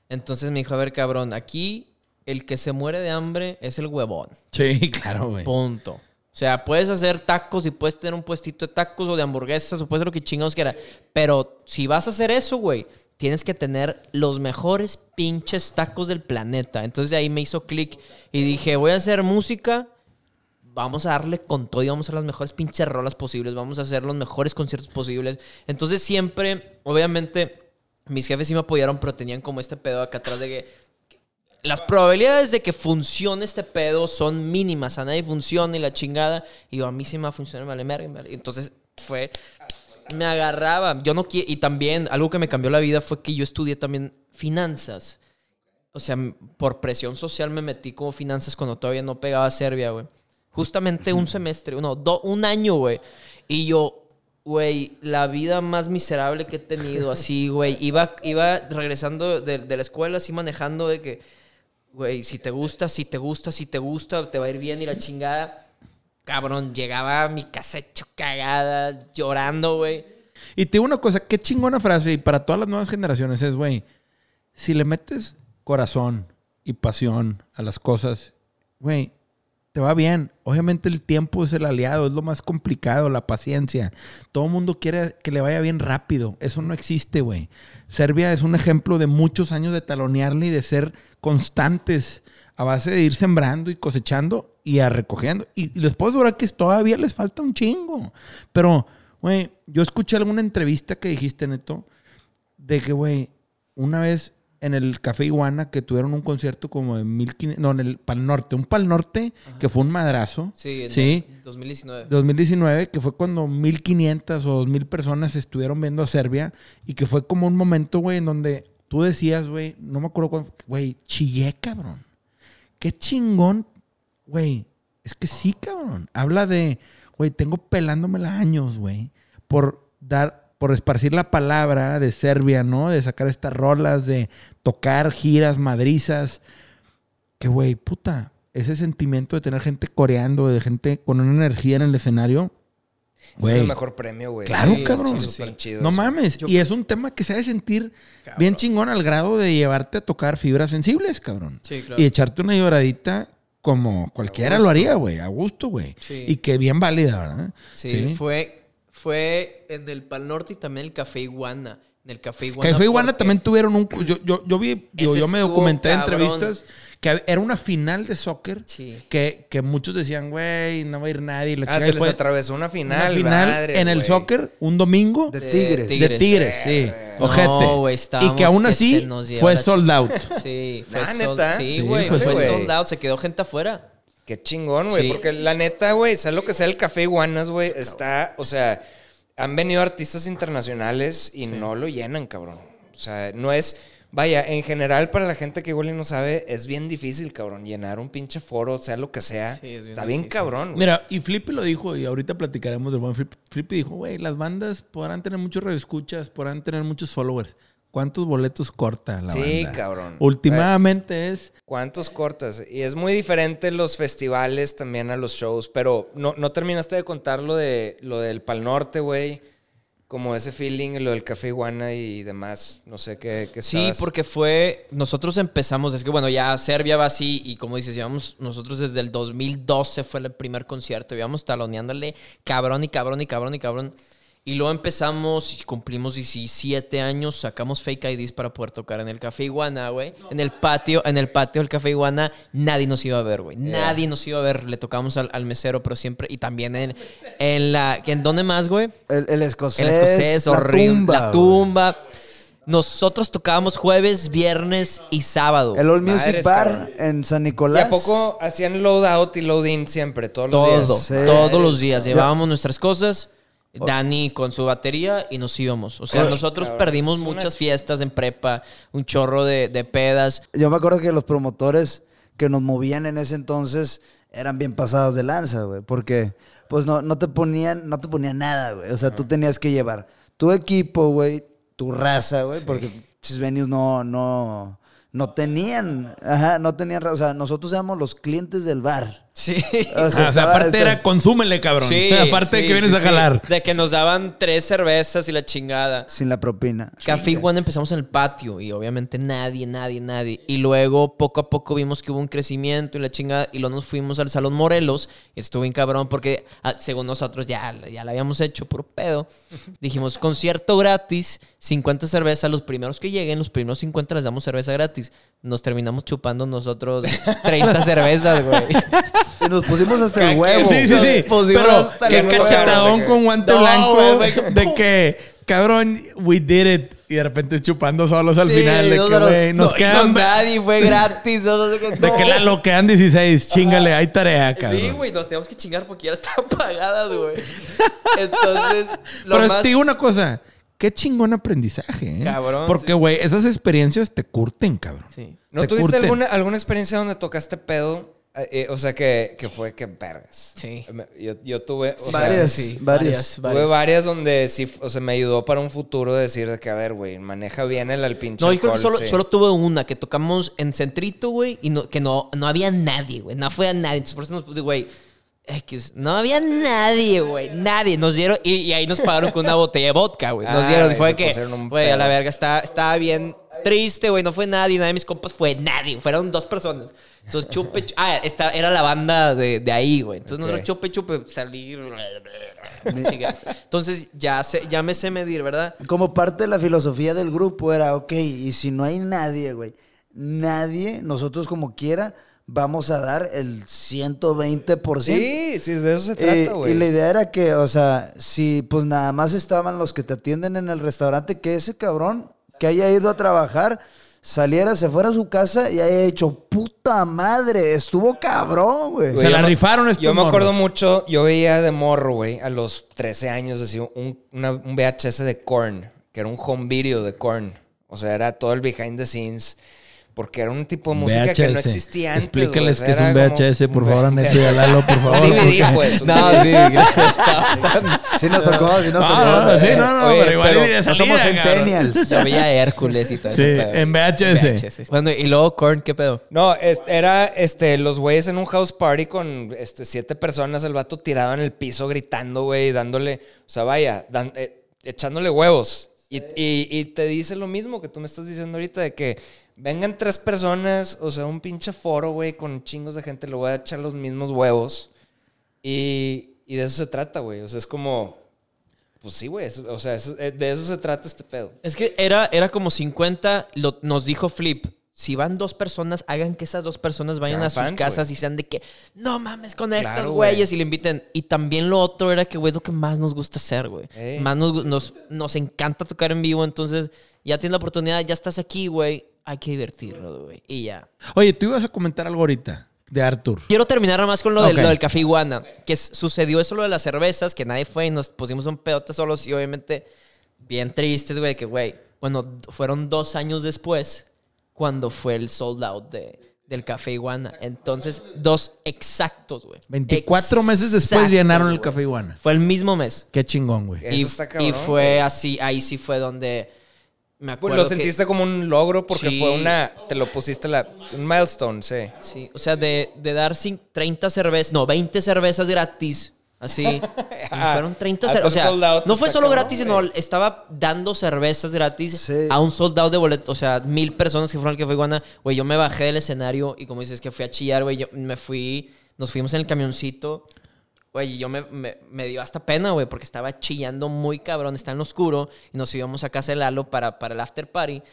Entonces me dijo, a ver, cabrón, aquí el que se muere de hambre es el huevón. Sí, *laughs* claro, güey. Punto. O sea, puedes hacer tacos y puedes tener un puestito de tacos o de hamburguesas o puedes hacer lo que chingados quieras. Pero si vas a hacer eso, güey, tienes que tener los mejores pinches tacos del planeta. Entonces de ahí me hizo clic y dije, voy a hacer música. Vamos a darle con todo y vamos a hacer las mejores pinches rolas posibles. Vamos a hacer los mejores conciertos posibles. Entonces siempre, obviamente, mis jefes sí me apoyaron, pero tenían como este pedo acá atrás de que las probabilidades de que funcione este pedo son mínimas. A nadie funciona y la chingada. Y yo, a mí sí me va a funcionar, vale, merga. Entonces fue. Me agarraba. Yo no. Y también, algo que me cambió la vida fue que yo estudié también finanzas. O sea, por presión social me metí como finanzas cuando todavía no pegaba a Serbia, güey. Justamente un semestre, no, do- un año, güey. Y yo, güey, la vida más miserable que he tenido, así, güey. Iba, iba regresando de, de la escuela, así manejando de que, güey, si te gusta, si te gusta, si te gusta, te va a ir bien y la chingada. Cabrón, llegaba a mi casa hecho cagada, llorando, güey. Y te digo una cosa, qué chingona frase. Y para todas las nuevas generaciones es, güey, si le metes corazón y pasión a las cosas, güey, te va bien. Obviamente el tiempo es el aliado, es lo más complicado, la paciencia. Todo el mundo quiere que le vaya bien rápido. Eso no existe, güey. Serbia es un ejemplo de muchos años de talonearle y de ser constantes a base de ir sembrando y cosechando y a recogiendo. Y, les puedo asegurar que todavía les falta un chingo. Pero, güey, yo escuché alguna entrevista que dijiste, Neto, de que, güey, una vez en el Café Iguana que tuvieron un concierto como de 1500, no, en el Pal Norte, un Pal Norte que fue un madrazo. Sí, en Sí. 2019. 2019, que fue cuando 1500 o 2000 personas estuvieron viendo a Serbia y que fue como un momento, güey, en donde tú decías, güey, no me acuerdo cuándo, güey, chillé, cabrón. Qué chingón, güey. Es que sí, cabrón. Habla de, güey, tengo pelándomela años, güey, por dar por esparcir la palabra de Serbia, ¿no? De sacar estas rolas, de tocar giras, madrizas. Que, güey, puta, ese sentimiento de tener gente coreando, de gente con una energía en el escenario. Es el mejor premio, güey. Claro, Sí, cabrón. sí, chido No mames. Y es un tema que se ha de sentir bien chingón al grado de llevarte a tocar fibras sensibles, cabrón. Sí, claro. Y echarte una lloradita como cualquiera lo haría, güey. A gusto, güey. Sí. Y que bien válida, ¿verdad? Sí, fue, fue en el Pal Norte y también el Café Iguana. En el Café Iguana. Café Iguana porque- también tuvieron un... Yo, yo, yo vi, digo, Ese yo me documenté en cabrón. entrevistas que era una final de soccer Sí. que, que muchos decían, güey, no va a ir nadie. y La Ah, se les fue atravesó una una final. final madres, en el soccer un domingo De De Tigres. De Tigres, sí. No, Ojete. y que aún así fue sold out. *laughs* Sí, fue Ah, sold ¿neta? Sí, Sí, güey, fue fue, sold sold out. Se quedó gente afuera. Qué chingón, güey. Sí. Porque la neta, güey, sea lo que sea el Café Iguanas, güey, está, o sea, han venido artistas internacionales y no lo llenan, cabrón. O sea, no es, vaya, en general para la gente que igual y no sabe, es bien difícil, cabrón, llenar un pinche foro, sea lo que sea. Sí, es bien está bien difícil. cabrón. güey. Mira, y Flippy lo dijo, y ahorita platicaremos del buen Flip. Flippy dijo, güey, las bandas podrán tener muchos radioescuchas, podrán tener muchos followers. ¿Cuántos boletos corta la Sí, banda? cabrón. Últimamente es... ¿Cuántos cortas? Y es muy diferente los festivales también a los shows, pero no, no terminaste de contar lo, de, lo del Pal Norte, güey. Como ese feeling, lo del Café Iguana y demás. No sé qué, qué Sí, estabas- porque fue. Nosotros empezamos. Es que bueno, ya Serbia va así. Y como dices, llevamos. Nosotros desde el 2012 fue el primer concierto. Íbamos taloneándole cabrón y cabrón y cabrón y cabrón. Y luego empezamos y cumplimos 17 años. Sacamos fake IDs para poder tocar en el Café Iguana, güey. En el patio, en el patio del Café Iguana, nadie nos iba a ver, güey. Nadie nos iba a ver. Le tocamos al, al mesero, pero siempre. Y también en, en la. ¿En dónde más, güey? El, el escocés. El escocés, la horrible. tumba, la tumba. Nosotros tocábamos jueves, viernes y sábado. El All Music Bar cabrón. en San ¿Y Nicolás. a poco hacían load out y load in siempre, todos los todo, días? Sí. todos los días. Llevábamos nuestras cosas. Dani con su batería y nos íbamos. O sea, nosotros cabrón, perdimos muchas fiestas en prepa, un chorro de, de pedas. Yo me acuerdo que los promotores que nos movían en ese entonces eran bien pasados de lanza, güey. Porque, pues, no, no te ponían, no te ponían nada, güey. O sea, tú tenías que llevar tu equipo, güey, tu raza, güey. Porque muchos venues no, no, no tenían, ajá, no tenían, ra- o sea, nosotros éramos los clientes del bar. Sí. Ah, o sea, estaba- aparte estaba- era consúmele, cabrón. *laughs* aparte de sí, que vienes sí, a sí. jalar. De que nos daban tres cervezas y la chingada. Sin la propina. Café Iguana empezamos en el patio y obviamente nadie, nadie, nadie. Y luego poco a poco vimos que hubo un crecimiento y la chingada y luego nos fuimos al Salón Morelos y estuvo bien cabrón porque ah, según nosotros ya, ya lo habíamos hecho puro pedo. *laughs* Dijimos concierto gratis, 50 cervezas, los primeros que lleguen, los primeros 50 les damos cerveza gratis. Nos terminamos chupando nosotros 30 *laughs* cervezas, güey. Y nos pusimos hasta el huevo. Sí, sí, sí. Pusimos Pero hasta qué el huevo. cachetadón con guante No, blanco de que, cabrón, we did it. Y de repente chupando solos al Sí, final. De que, güey, nos no, quedan... no, nadie fue gratis. no sé qué. *laughs* De que la lo quedan 16. Chingale, hay tarea, cabrón. Sí, güey, nos teníamos que chingar porque ya estaban *laughs* pagadas, güey. Entonces, lo Pero más... te digo una cosa. Qué chingón aprendizaje, ¿eh? Cabrón, Porque, sí. güey, esas experiencias te curten, cabrón. Sí. ¿No Te tuviste curten. alguna, alguna experiencia donde tocaste pedo? Eh, eh, o sea, que, que fue que vergas. Sí. Me- Yo, yo tuve... o sea, Varias, Sí, varias. Tuve varias donde sí, o sea, me ayudó para un futuro decir de que, a ver, güey, maneja bien el, el pinche No, yo creo que solo, sí. solo tuve una que tocamos en Centrito, güey, y no, que no, no había nadie, güey. No fue a nadie. Entonces, por eso nos puse, güey. X. No había nadie, güey. Nadie. Nos dieron. Y, y ahí nos pagaron con una botella de vodka, güey. Nos Ah, dieron. Y güey, fue se que. Güey, a la verga. Estaba, estaba bien triste, güey. No fue nadie. Nadie de mis compas fue nadie. Fueron dos personas. Entonces, chupe. chu- ah, esta, era la banda de, de ahí, güey. Entonces, nosotros chupe, chupe. Salí. Entonces, ya, sé, ya me sé medir, ¿verdad? Como parte de la filosofía del grupo era, ok, y si no hay nadie, güey, nadie, nosotros como quiera, vamos a dar el 120%. Sí, sí, de eso se Eh, trata, güey. y la idea era que, o sea, si pues nada más estaban los que te atienden en el restaurante, que ese cabrón que haya ido a trabajar saliera, se fuera a su casa y haya hecho puta madre, estuvo cabrón, güey. Se yo la me- rifaron estos Yo me acuerdo morros. mucho, yo veía de morro, güey, a los 13 años, así, un, una- un VHS de Korn, que era un home video de Korn. O sea, era todo el behind the scenes. Porque era un tipo de música que no existía antes. Explícales qué es un como VHS, por un favor, *laughs* V- Neto y a *laughs* Lalo, por favor. Un DVD, porque- pues. un *laughs* No, sí, estaba- Sí nos tocó, sí nos tocó. No, no, sí, no, no, Oye, pero igual pero No somos centennials. Yo veía Hércules y todo Sí, ese pedo. en VHS. Bueno, y luego Korn, ¿qué pedo? No, era este, los güeyes en un house party con este, siete personas, el vato tirado en el piso gritando, güey, dándole, o sea, vaya, dan- eh, echándole huevos. Y, y- y te dice lo mismo que tú me estás diciendo ahorita, de que vengan tres personas, o sea, un pinche foro, güey, con chingos de gente, le voy a echar los mismos huevos. Y, y de eso se trata, güey. O sea, es como, pues sí, güey, o sea, eso- eh, de eso se trata este pedo. Es que era, era como 50, lo- nos dijo Flip. Si van dos personas, hagan que esas dos personas vayan Sean a sus fans, casas y sean de que, no mames con estos Claro, güey. güeyes y le inviten. Y también lo otro era que, güey, lo que más nos gusta hacer, güey. Ey. Más nos, nos, nos encanta tocar en vivo, entonces ya tienes la oportunidad, ya estás aquí, güey. Hay que divertirnos, güey. Y ya. Oye, tú ibas a comentar algo ahorita de Arthur. Quiero terminar nada más con lo, del- Ok. lo del café iguana. Que sucedió eso lo de las cervezas, que nadie fue y nos pusimos un pedote solos y obviamente bien tristes, güey, que güey, bueno, fueron dos años después cuando fue el sold out de, del café iguana. Entonces, dos exactos, güey. 24 meses después llenaron el. Café Iguana. Fue el mismo mes. Qué chingón, güey. Y, fue así, ahí sí fue donde me Pues acuerdo lo que- sentiste como un logro porque Sí. fue una, te lo pusiste la, un milestone, sí. Sí, o sea, de, de dar cin- 30 cervezas, no, 20 cervezas gratis, así. *laughs* y fueron 30 Hacer cervezas. O sea, sold out no fue solo gratis, sino estaba dando cervezas gratis Sí. a un soldado de boleto. O sea, mil personas que fueron al que fue Iguana. Güey, yo me bajé del escenario y como dices que fui a chillar, güey, yo me fui, nos fuimos en el camioncito. Güey, y yo me, me, me dio hasta pena, güey, porque estaba chillando muy cabrón, está en lo oscuro, y nos íbamos a casa de Lalo para, para el after party.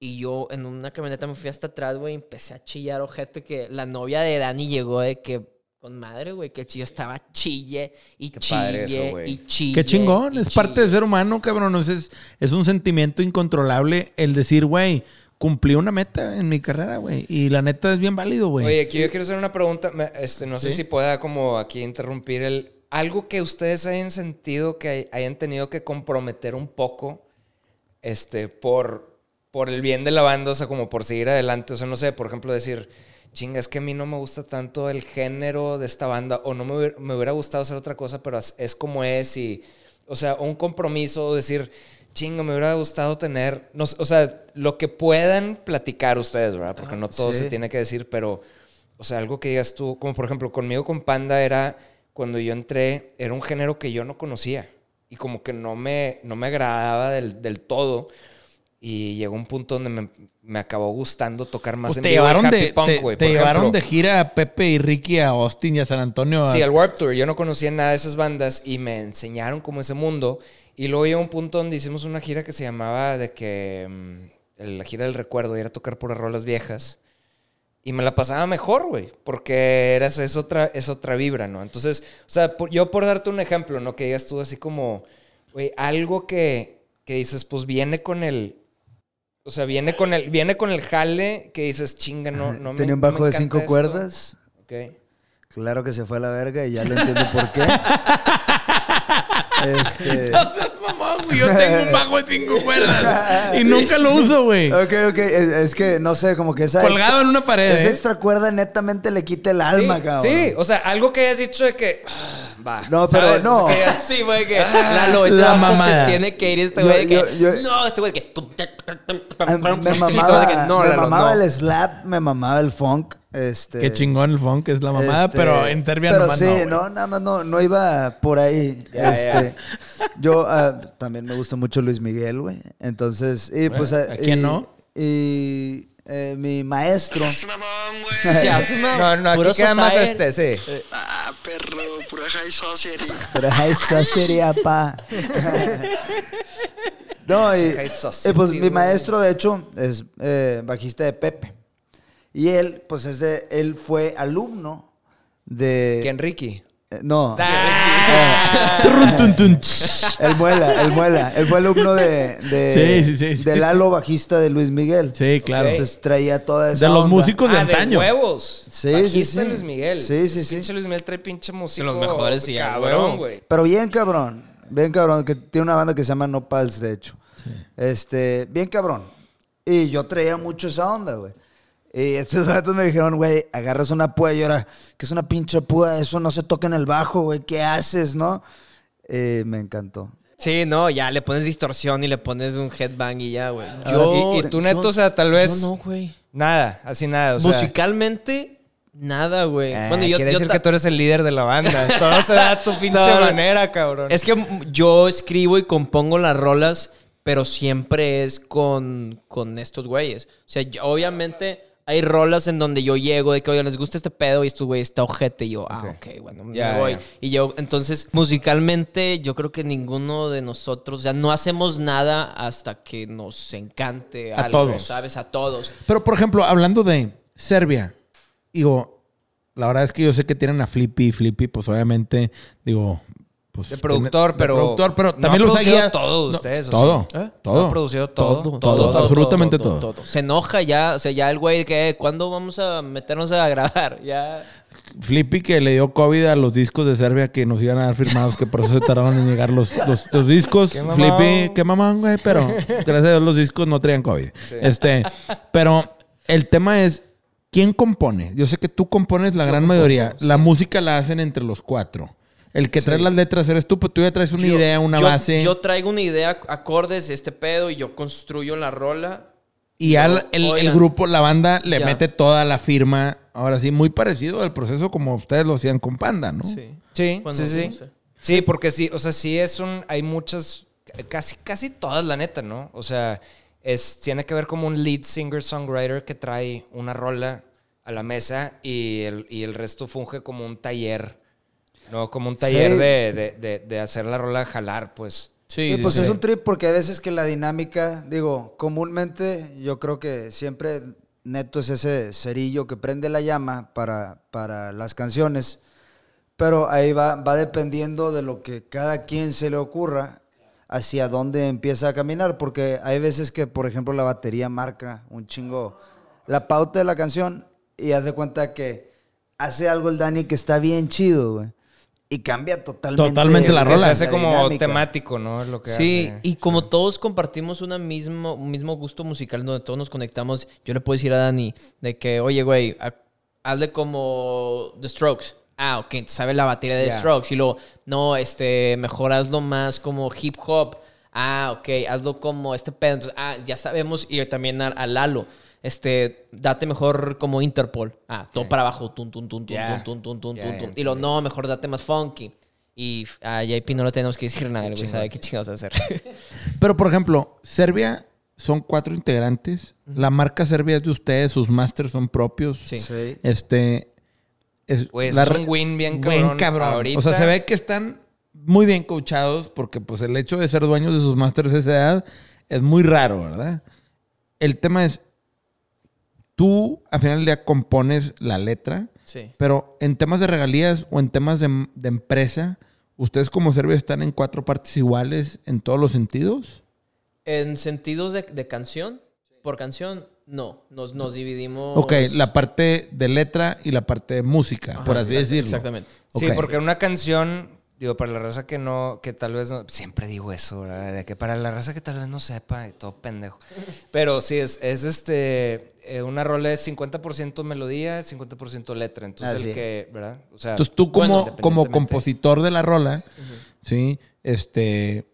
Y yo en una camioneta me fui hasta atrás, güey, y empecé a chillar, ojete, que la novia de Dani llegó de que, con madre, güey, que chillo estaba chille y Qué padre chille eso, güey. y chille. Qué chingón. Es parte de ser humano, cabrón. Es, es, es un sentimiento incontrolable el decir, güey, cumplí una meta en mi carrera, güey. Y la neta es bien válido, güey. Oye, aquí yo quiero hacer una pregunta. Este, no sé ¿Sí? si pueda como aquí interrumpir el... Algo que ustedes hayan sentido que hay- hayan tenido que comprometer un poco este, por, por el bien de la banda, o sea, como por seguir adelante. O sea, no sé, por ejemplo, decir, chinga, es que a mí no me gusta tanto el género de esta banda, o no me hubiera, me hubiera gustado hacer otra cosa, pero es, como es, y, o sea, un compromiso, decir, chinga, me hubiera gustado tener, no o sea, lo que puedan platicar ustedes, ¿verdad? Porque no todo sí. se tiene que decir, pero, o sea, algo que digas tú, como por ejemplo, conmigo con Panda era, cuando yo entré, era un género que yo no conocía y como que no me, no me agradaba del, del todo. Y llegó un punto donde me, me acabó gustando tocar más Pues en te vivo llevaron, happy de, punk, te, güey. te llevaron de gira a Pepe y Ricky a Austin y a San Antonio. a- Sí, al Warp Tour. Yo no conocía nada de esas bandas y me enseñaron como ese mundo. Y luego llegó un punto donde hicimos una gira que se llamaba de que... mm, la gira del recuerdo, y era tocar puras rolas viejas. Y me la pasaba mejor, güey, porque eras, es, otra, es otra vibra, ¿no? Entonces, o sea, por- yo por darte un ejemplo, ¿no? Que digas tú así como, güey, algo que, que dices, pues viene con el... O sea, viene con el, viene con el jale que dices, chinga, no, no me Tenía un no me bajo de cinco esto". cuerdas. Ok. Claro que se fue a la verga y ya lo entiendo por qué. *laughs* Este, güey, yo tengo un *laughs* bajo de cinco cuerdas y nunca lo uso, güey. ok, ok. Es, es que no sé, como que esa. Colgado en una pared. Esa ¿eh? extra cuerda netamente le quita el alma, sí, cabrón. Sí, o sea, algo que hayas dicho de que. ah, va. No, pero ¿sabes? no. O sea, Sí, güey, que Lalo, ese La se tiene que ir este Yo- güey de que... yo- yo- no, este güey que... Ah, Me que, mamaba, no, me Lalo, mamaba no. el slap, me mamaba el funk. Este, Qué chingón el funk, es la mamada, este, pero en Serbia pero nomás sí, no. nada más no, no iba por ahí. Este, Yo ah, también me gusta mucho Luis Miguel, güey. Entonces, y pues. ¿a quién y- no? Y eh, mi maestro. *laughs* No, no, aquí puro queda más society. este, sí. Ah, perro, pura high society. Pero esa sería pa. no, y, High society, y pues mi maestro, de hecho, es eh, bajista de Pepe. Y él, pues es de, él fue alumno de. ¿Quién, Ricky? Eh, no. Tun, ch. El muela, el muela. Él fue alumno de, de, Sí, sí, sí, de Lalo, bajista de Luis Miguel. Sí, claro. Entonces traía toda esa De los onda. músicos de Ah, de antaño. huevos. Sí, Bajista sí, sí. Luis Miguel. Sí, sí, sí. Pinche Luis Miguel trae pinche músico. De los mejores, sí. Cabrón, güey. Pero bien cabrón. Bien cabrón. Que tiene una banda que se llama No Pals, de hecho. Este, bien cabrón. Y yo traía mucho esa onda, güey. Y estos datos me dijeron, güey, agarras una púa y ahora, que es una pinche púa? Eso no se toca en el bajo, güey, ¿qué haces, no? Eh, me encantó. Sí, no, ya le pones distorsión y le pones un headbang y ya, güey. Ahora, y, y tú, neto, o sea, tal vez. Yo no, güey. Nada, así nada. O sea, Musicalmente, nada, güey. eh, bueno, yo, quiere yo decir ta- que tú eres el líder de la banda. *laughs* Todo se da a tu pinche No, no. manera, cabrón. Es que yo escribo y compongo las rolas, pero siempre es con, con estos güeyes. O sea, yo- obviamente hay rolas en donde yo llego de que, oye, les gusta este pedo y estos güeyes está ojete. Y yo, ah, ok, bueno, Ya, me voy. Y yo, entonces, musicalmente, yo creo que ninguno de nosotros, ya no hacemos nada hasta que nos encante A algo, todos. ¿sabes? A todos. Pero, por ejemplo, hablando de Serbia, digo, la verdad es que yo sé que tienen a Flippy y Flippy, pues obviamente, digo. Pues, De productor, de pero productor, pero no también ha los producido seguía. todo No, ustedes, ¿o todo, sí? ¿Eh? todo. ¿No ha producido todo? Todo, absolutamente todo. Se enoja ya, o sea, ya el güey que, ¿cuándo vamos a meternos a grabar? *laughs* Ya. Flippy que le dio COVID a los discos de Serbia que nos iban a dar firmados, que por eso se tardaron en llegar los, los, los discos. *laughs* Qué. Flippy, qué mamón, güey, pero gracias a Dios los discos no traían COVID. Este, pero el tema es, ¿quién compone? Yo sé que tú compones la gran mayoría. La música la hacen entre los cuatro. El que trae las letras eres tú, pero tú ya traes una Yo- idea, una yo- base. Yo traigo una idea, acordes, este pedo, y yo construyo la rola. y ya el, el- el Oigan. grupo, la banda, le Ya. mete toda la firma. Ahora sí, muy parecido al proceso como ustedes lo hacían con Panda, ¿no? Sí. Sí, sí, sí. Sí, porque sí, o sea, sí es un. Hay muchas. Casi, casi todas, la neta, ¿no? O sea, es, tiene que ver como un lead singer-songwriter que trae una rola a la mesa y el, y el resto funge como un taller, ¿no? Como un taller Sí. de, de- de- de hacer la rola jalar, pues. Sí, Sí, pues sí. es un trip porque a veces que la dinámica, digo, comúnmente yo creo que siempre Neto es ese cerillo que prende la llama para, para las canciones, pero ahí va, va dependiendo de lo que cada quien se le ocurra hacia dónde empieza a caminar, porque hay veces que, por ejemplo, la batería marca un chingo la pauta de la canción y haz de cuenta que hace algo el Dani que está bien chido, güey. Y cambia totalmente. Totalmente la rola. se hace como dinámica. temático, ¿no? Lo que Sí, hace. y como todos compartimos una mismo, un mismo gusto musical donde todos nos conectamos, yo le puedo decir a Dani de que, oye, güey, ha- hazle como The Strokes. Ah, ok, sabe la batería de The. Strokes. Y luego, no, este, mejor hazlo más como hip hop. Ah, ok, hazlo como este pedo. Entonces, ah, ya sabemos. Y también a, a Lalo. Este, date mejor como Interpol. Ah, todo para abajo. Tun, tun, tun, tun, Ya. tun, tun, tun, Ya, tun, ya tun. Y lo no, mejor date más funky. Y a JP no le tenemos que decir nada, güey sabe qué chingados hacer. *laughs* Pero, por ejemplo, Serbia son cuatro integrantes. La marca Serbia es de ustedes, sus masters son propios. Sí. Sí. Este. Es, la un win bien buen cabrón. cabrón. Ahorita- O sea, se ve que están muy bien coachados porque, pues, el hecho de ser dueños de sus masters a esa edad es muy raro, ¿verdad? El tema es. Tú, al final del día, compones la letra. Sí. Pero en temas de regalías o en temas de, de empresa, ¿ustedes como Serbia están en cuatro partes iguales en todos los sentidos? En sentidos de, de canción, por canción, no. Nos, nos dividimos. Ok, la parte de letra y la parte de música, Ajá, por así decirlo. Exactamente. Sí, Ok. porque una canción, digo, para la raza que no, que tal vez no, siempre digo eso, ¿verdad? De que para la raza que tal vez no sepa y todo pendejo. *laughs* Pero sí, es, es este, eh, una rola es 50% melodía, 50% letra. Entonces Así el es. que, ¿verdad? O sea, Entonces tú como, bueno, como compositor de la rola, ¿sí? Este,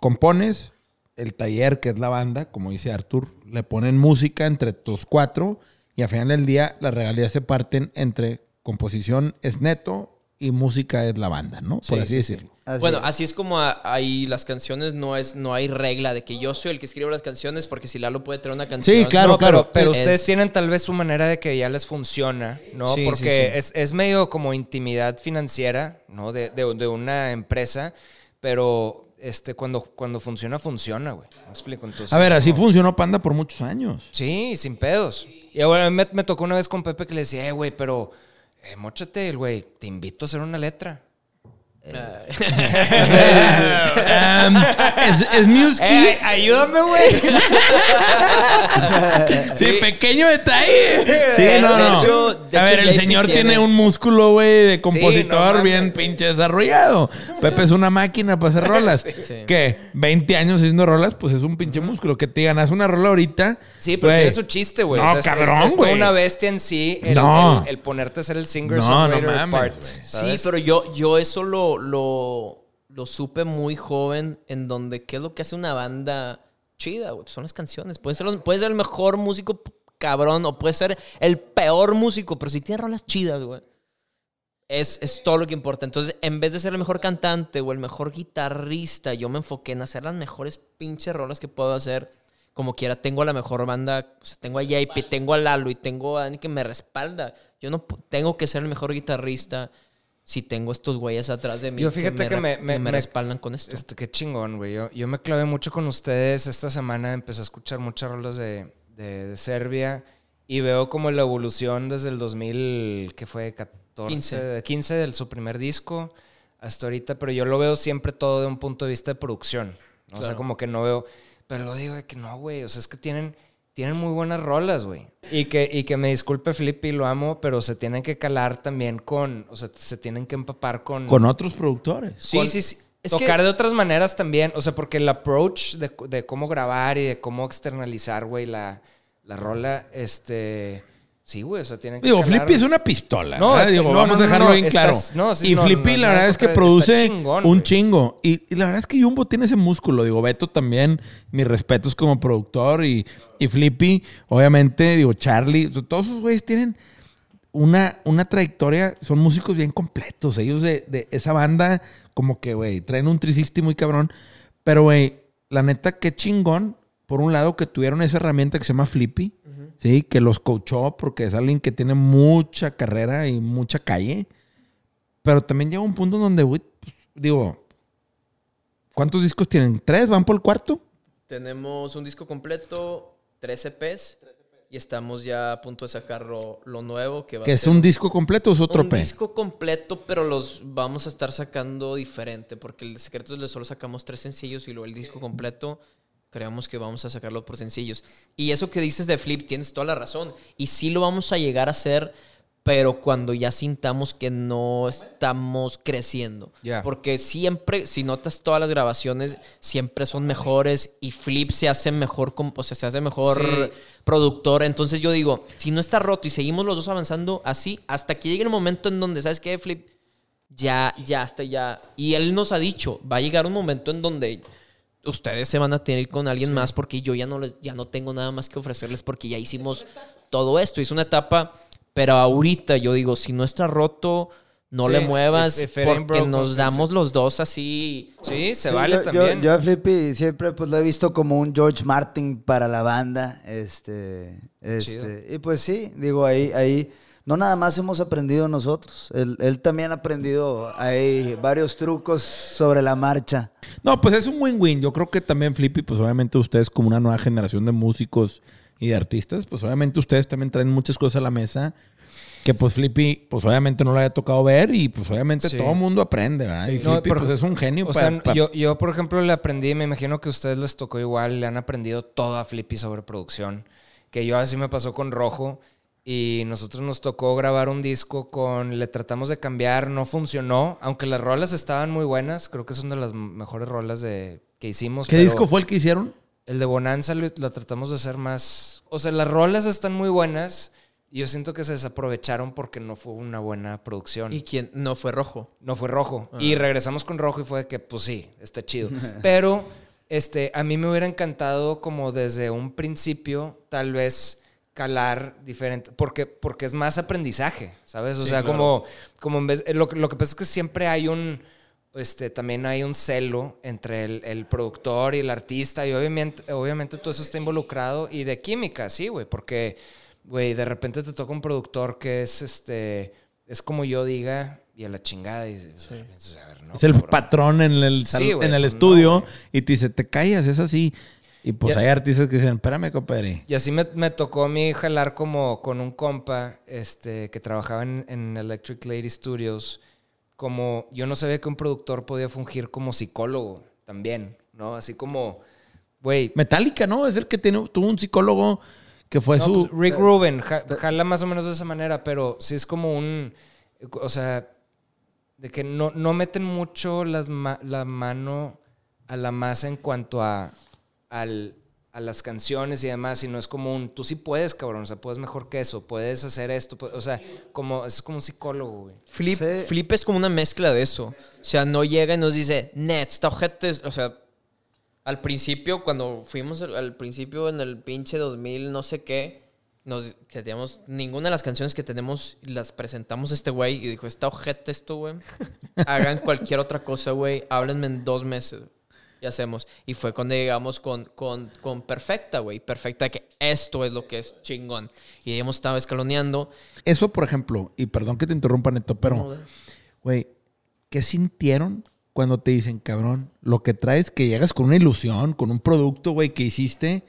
compones el taller, que es la banda, como dice Artur, le ponen música entre los cuatro y al final del día las regalías se parten entre composición es neto y música es la banda, ¿no? Por Sí, así sí, decirlo. Así bueno, es. así es como ahí las canciones no es no hay regla de que yo soy el que escribo las canciones porque si Lalo puede traer una canción. Sí, claro, No, claro. Pero, pero Es- ustedes tienen tal vez su manera de que ya les funciona, ¿no? Sí, Porque sí. Es, es medio como intimidad financiera, ¿no? De, de- de una empresa, pero este, cuando, cuando funciona, funciona, güey. ¿Me explico? Entonces, A ver, así como- funcionó Panda por muchos años. Sí, sin pedos. Y ahora me, me tocó una vez con Pepe que le decía, eh, güey, pero eh, mochate, el güey, te invito a hacer una letra. Um, es, es Musky. Eh, ayúdame, güey. sí, pequeño detalle. Sí, no, de no. hecho, De A ver, el JP señor tiene un músculo, güey, de compositor no bien pinche desarrollado. Pepe es una máquina para hacer rolas. *laughs* Sí. ¿Qué? 20 años haciendo rolas, pues es un pinche músculo. Que te digan, haz una rola ahorita. Sí, pero güey. tiene su chiste, güey. No, O sea, es- cabrón, es, es güey. una bestia en sí el, No. el- el ponerte a ser el singer No, no songwriter mames, part. güey. Sí, pero yo, yo eso lo, lo, lo supe muy joven, en donde qué es lo que hace una banda chida, güey. Son las canciones. Puede ser, puede ser el mejor músico cabrón o puede ser el peor músico, pero si tiene rolas chidas, güey. Es, es todo lo que importa. Entonces, en vez de ser el mejor cantante o el mejor guitarrista, yo me enfoqué en hacer las mejores pinches rolas que puedo hacer. Como quiera, tengo la mejor banda. O sea, tengo a JP, tengo a Lalo y tengo a Dani que me respalda. Yo no tengo que ser el mejor guitarrista si tengo estos güeyes atrás de mí. Yo fíjate que me- me- me- respaldan con esto. Este, qué chingón, güey. Yo, yo me clavé mucho con ustedes esta semana. Empecé a escuchar muchas rolas de, de, de Serbia y veo como la evolución desde el 2000, que fue 14, 15. 15 de su primer disco hasta ahorita, pero yo lo veo siempre todo de un punto de vista de producción. ¿no? O sea, Claro. como que no veo, pero lo digo de que no, güey. O sea, es que tienen, tienen muy buenas rolas, güey. Y que, y que me disculpe Flippy, lo amo, pero se tienen que calar también con, o sea, se tienen que empapar con... Con otros productores. Sí, con sí, sí. Es tocar que- de otras maneras también. O sea, porque el approach de, de cómo grabar y de cómo externalizar, güey, la, la rola, este. Sí, güey, o sea, tienen que. Digo, calar- Flippy es una pistola. No, este- Digo, no, vamos no, a dejarlo no, bien estás- claro. no, sí, y no, Flippy, no, la no, verdad no, es que produce chingón, un güey. chingo. Y, y la verdad es que Jumbo tiene ese músculo. Digo, Beto también, mis respetos como productor. Y, y Flippy, obviamente, digo, Charlie. Todos esos güeyes tienen una, una trayectoria. Son músicos bien completos. Ellos de, de esa banda, como que, güey, traen un tricisti muy cabrón. Pero, güey, la neta, qué chingón. Por un lado, que tuvieron esa herramienta que se llama Flippy. Sí, que los coachó porque es alguien que tiene mucha carrera y mucha calle. Pero también llega un punto donde, güey, pues, digo, ¿cuántos discos tienen? ¿Tres? ¿Van por el cuarto? Tenemos un disco completo, 13 EPs, y estamos ya a punto de sacar lo, lo nuevo que va ¿Que a es ser un disco completo o es otro un P? disco completo, pero los vamos a estar sacando diferente, porque el Secretos de solo sacamos tres sencillos y luego el disco completo creemos que vamos a sacarlo por sencillos. Y eso que dices de Flip, tienes toda la razón. Y sí lo vamos a llegar a hacer, pero cuando ya sintamos que no estamos creciendo. Porque siempre, si notas todas las grabaciones, siempre son mejores y Flip se hace mejor, o sea, se hace mejor Sí. productor. Entonces yo digo, si no está roto y seguimos los dos avanzando así, hasta que llegue el momento en donde, ¿sabes qué, Flip? Ya, ya, hasta ya. Y él nos ha dicho, va a llegar un momento en donde ustedes se van a tener con alguien más porque yo ya no les, ya no tengo nada más que ofrecerles porque ya hicimos todo esto. Es una etapa, pero ahorita yo digo, si no está roto, no Sí, le muevas if- if porque broke, nos don't damos los dos así. Sí, se Sí, vale yo, también. Yo, yo a Flippy siempre pues lo he visto como un George Martin para la banda. Este, este, y pues sí, digo, ahí, ahí, no nada más hemos aprendido nosotros. Él, él también ha aprendido ahí varios trucos sobre la marcha. No, pues es un win-win. Yo creo que también Flippy, pues obviamente ustedes como una nueva generación de músicos y de artistas, pues obviamente ustedes también traen muchas cosas a la mesa que pues Flippy, pues obviamente no lo haya tocado ver y pues obviamente Sí. todo el mundo aprende, ¿verdad? Y No, Flippy por- pues es un genio. O para- sea, para- yo, yo, por ejemplo, le aprendí, me imagino que a ustedes les tocó igual, le han aprendido todo a Flippy sobre producción. Que yo así me pasó con Rojo. Y nosotros nos tocó grabar un disco con. Le tratamos de cambiar, no funcionó. Aunque las rolas estaban muy buenas, creo que son de las mejores rolas de, que hicimos. ¿Qué pero disco fue el que hicieron? El de Bonanza lo, lo tratamos de hacer más. O sea, las rolas están muy buenas. Y yo siento que se desaprovecharon porque no fue una buena producción. ¿Y quién? No fue rojo. No fue rojo. Y regresamos con rojo y fue de que, pues sí, está chido. *laughs* Pero este, a mí me hubiera encantado como desde un principio, tal vez calar diferente, porque, porque es más aprendizaje, ¿sabes? O sea, como, como en vez, eh, lo que pasa es que siempre hay un, este, también hay un celo entre el, el productor y el artista y obviamente, obviamente todo eso está involucrado y de química, sí, güey, porque, güey, de repente te toca un productor que es, este, es como yo diga y a la chingada y dices, a ver, no, es el cabrón. patrón en el, Sí, güey, en el pues no, estudio güey. y te dice, te callas, es así. Y pues Ya- hay artistas que dicen, espérame, compadre. Y así me, me tocó a mí jalar como con un compa este, que trabajaba en, en Electric Lady Studios. Como yo no sabía que un productor podía fungir como psicólogo también, ¿no? Así como, güey, Metallica, ¿no? Es el que tiene, tuvo un psicólogo que fue No, su... pues, Rick Rubin ja- jala más o menos de esa manera, pero sí es como un. O sea, de que no, no meten mucho las ma- la mano a la masa en cuanto a, al- a las canciones y demás, sino es como un. Tú sí puedes, cabrón, o sea, puedes mejor que eso, puedes hacer esto, o sea, como, es como un psicólogo, güey. Flip, Sí. Flip es como una mezcla de eso. O sea, no llega y nos dice, net, está ojete. O sea, al principio, cuando fuimos al, al principio en el pinche 2000, no sé qué, nos teníamos ninguna de las canciones que tenemos las presentamos a este güey y dijo, está ojete esto, güey. Hagan cualquier otra cosa, güey. Háblenme en dos meses. Y hacemos. Y fue cuando llegamos con, con, con Perfecta, güey. Perfecta, que esto es lo que es chingón. Y hemos estado escaloneando. Eso, por ejemplo, y perdón que te interrumpa, Neto, pero, güey, ¿qué sintieron cuando te dicen, cabrón, lo que traes, que llegas con una ilusión, con un producto, güey, que hiciste,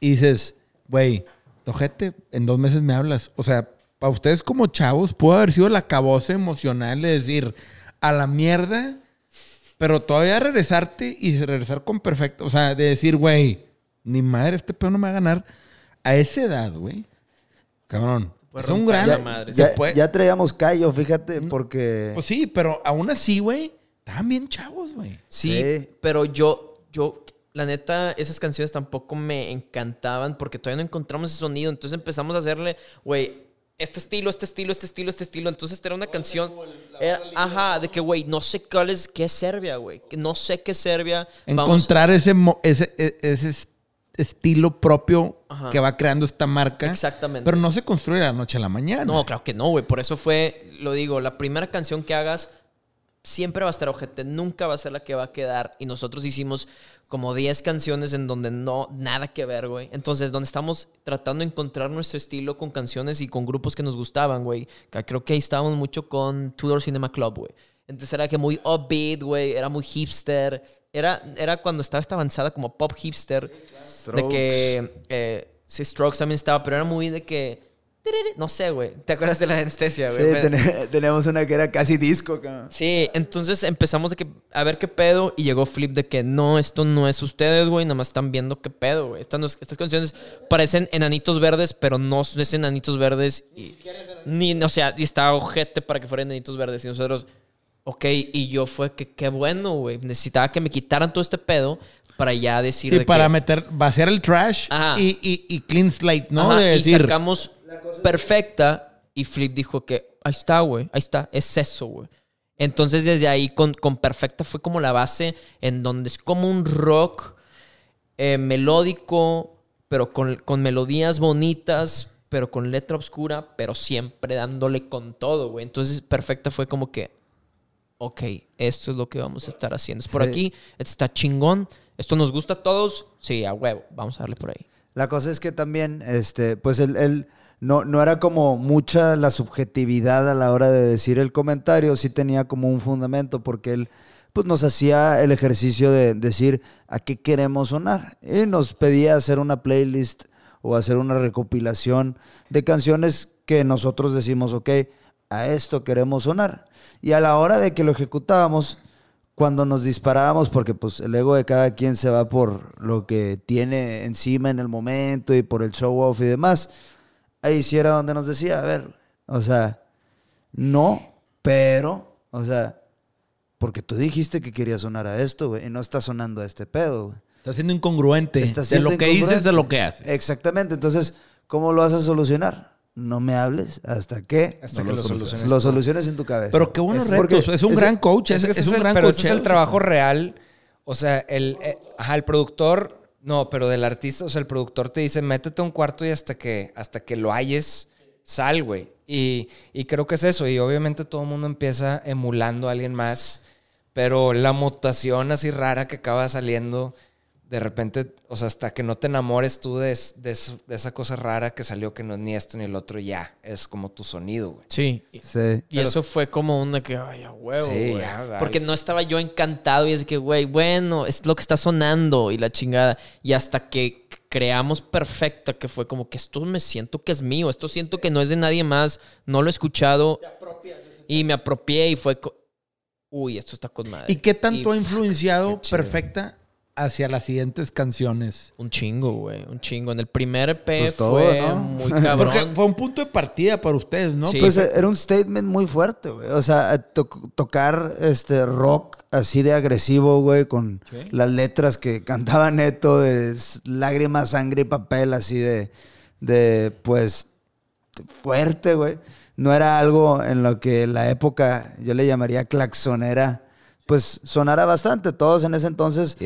y dices, güey, tojete, en dos meses me hablas? O sea, para ustedes como chavos, pudo haber sido la caboce emocional de decir, a la mierda, pero todavía regresarte y regresar con perfecto. O sea, de decir, güey, ni madre, este pedo no me va a ganar. A esa edad, güey. Cabrón. Es un gran. la madre. Ya, ya traíamos callo, fíjate, porque... Pues sí, pero aún así, güey, estaban bien chavos, güey. Sí, Sí. pero yo, yo, la neta, esas canciones tampoco me encantaban porque todavía no encontramos ese sonido. Entonces empezamos a hacerle, güey, este estilo, este estilo, este estilo, este estilo. Entonces era una canción, era- ajá, de que, güey, no sé cuál es, qué es Serbia, güey. No sé qué es Serbia. Vamos- Encontrar ese, mo- ese, e- ese est- estilo propio Ajá. que va creando esta marca. Exactamente. Pero no se construye de la noche a la mañana. No, claro que no, güey. Por eso fue, lo digo, la primera canción que hagas siempre va a estar ojete, nunca va a ser la que va a quedar. Y nosotros hicimos como 10 canciones en donde no, nada que ver, güey. Entonces, donde estamos tratando de encontrar nuestro estilo con canciones y con grupos que nos gustaban, güey. Creo que ahí estábamos mucho con Tudor Cinema Club, güey. Entonces era que muy upbeat, güey, era muy hipster. Era, era cuando estaba esta avanzada como pop hipster. De que, eh, sí, Strokes también estaba, pero era muy de que... No sé, güey. ¿Te acuerdas de la anestesia, Sí, güey? Ten- *laughs* tenemos una que era casi disco, cabrón. Sí, entonces empezamos de que a ver qué pedo y llegó Flip de que no, esto no es ustedes, güey, nada más están viendo qué pedo, güey. Estas, no es- estas canciones parecen enanitos verdes, pero no es enanitos verdes. Y, ni, o sea, y está ojete para que fueran enanitos verdes. Y nosotros, ok, y yo fue que qué bueno, güey. Necesitaba que me quitaran todo este pedo para ya decir Sí, de para que, meter, vaciar el trash y, y- y clean slate, ¿no? Ajá, de y decir, sacamos perfecta y Flip dijo que ahí está, güey, ahí está, es eso, güey. Entonces desde ahí con, con perfecta fue como la base en donde es como un rock eh, melódico, pero con, con melodías bonitas, pero con letra oscura, pero siempre dándole con todo, güey. Entonces perfecta fue como que, ok, esto es lo que vamos a estar haciendo. Es por Sí. aquí, está chingón, esto nos gusta a todos, sí, a huevo, vamos a darle por ahí. La cosa es que también, este, pues él, él no, no era como mucha la subjetividad a la hora de decir el comentario, sí tenía como un fundamento porque él pues nos hacía el ejercicio de decir a qué queremos sonar y nos pedía hacer una playlist o hacer una recopilación de canciones que nosotros decimos, ok, a esto queremos sonar. Y a la hora de que lo ejecutábamos, cuando nos disparábamos, porque pues el ego de cada quien se va por lo que tiene encima en el momento y por el show off y demás, ahí sí era donde nos decía, a ver, o sea, no, pero, o sea, porque tú dijiste que querías sonar a esto, güey, y no está sonando a este pedo, güey. está siendo incongruente Está de siendo lo que dices, de lo que haces. Exactamente, entonces, ¿cómo lo vas a solucionar? No me hables hasta que Hasta no que lo, soluciones. soluciones Lo soluciones en tu cabeza. Pero qué buenos Es retos. Es un ese- gran coach. Es, es un el- gran pero coach. es el trabajo real. O sea, el, eh, ajá, el productor, no, pero del artista, o sea, el productor te dice, métete un cuarto y hasta que, hasta que lo halles, sal, güey. Y, y creo que es eso. Y obviamente todo el mundo empieza emulando a alguien más. Pero la mutación así rara que acaba saliendo, de repente, o sea, hasta que no te enamores tú de, es- de de esa cosa rara que salió que no es ni esto ni el otro, ya, es como tu sonido, güey. Sí. Sí. Y eso fue como una que, ay, a huevo, Sí, güey. ya. Porque no estaba yo encantado y es que, güey, bueno, es lo que está sonando y la chingada. Y hasta que creamos Perfecta, que fue como que esto me siento que es mío, esto siento que no es de nadie más, no lo he escuchado. Y me apropié y fue, uy, esto está con madre. ¿Y qué tanto ha influenciado qué chido. Perfecta hacia las siguientes canciones? Un chingo, güey. Un chingo. En el primer EP Pues todo, fue ¿no? muy *laughs* Porque cabrón. fue un punto de partida para ustedes, ¿no? Sí. Pues era un statement muy fuerte, güey. O sea, to- tocar este rock así de agresivo, güey, con Sí. las letras que cantaba Neto de lágrimas, sangre y papel, así de, de pues, fuerte, güey. No era algo en lo que la época, yo le llamaría claxonera, pues sonara bastante. Todos en ese entonces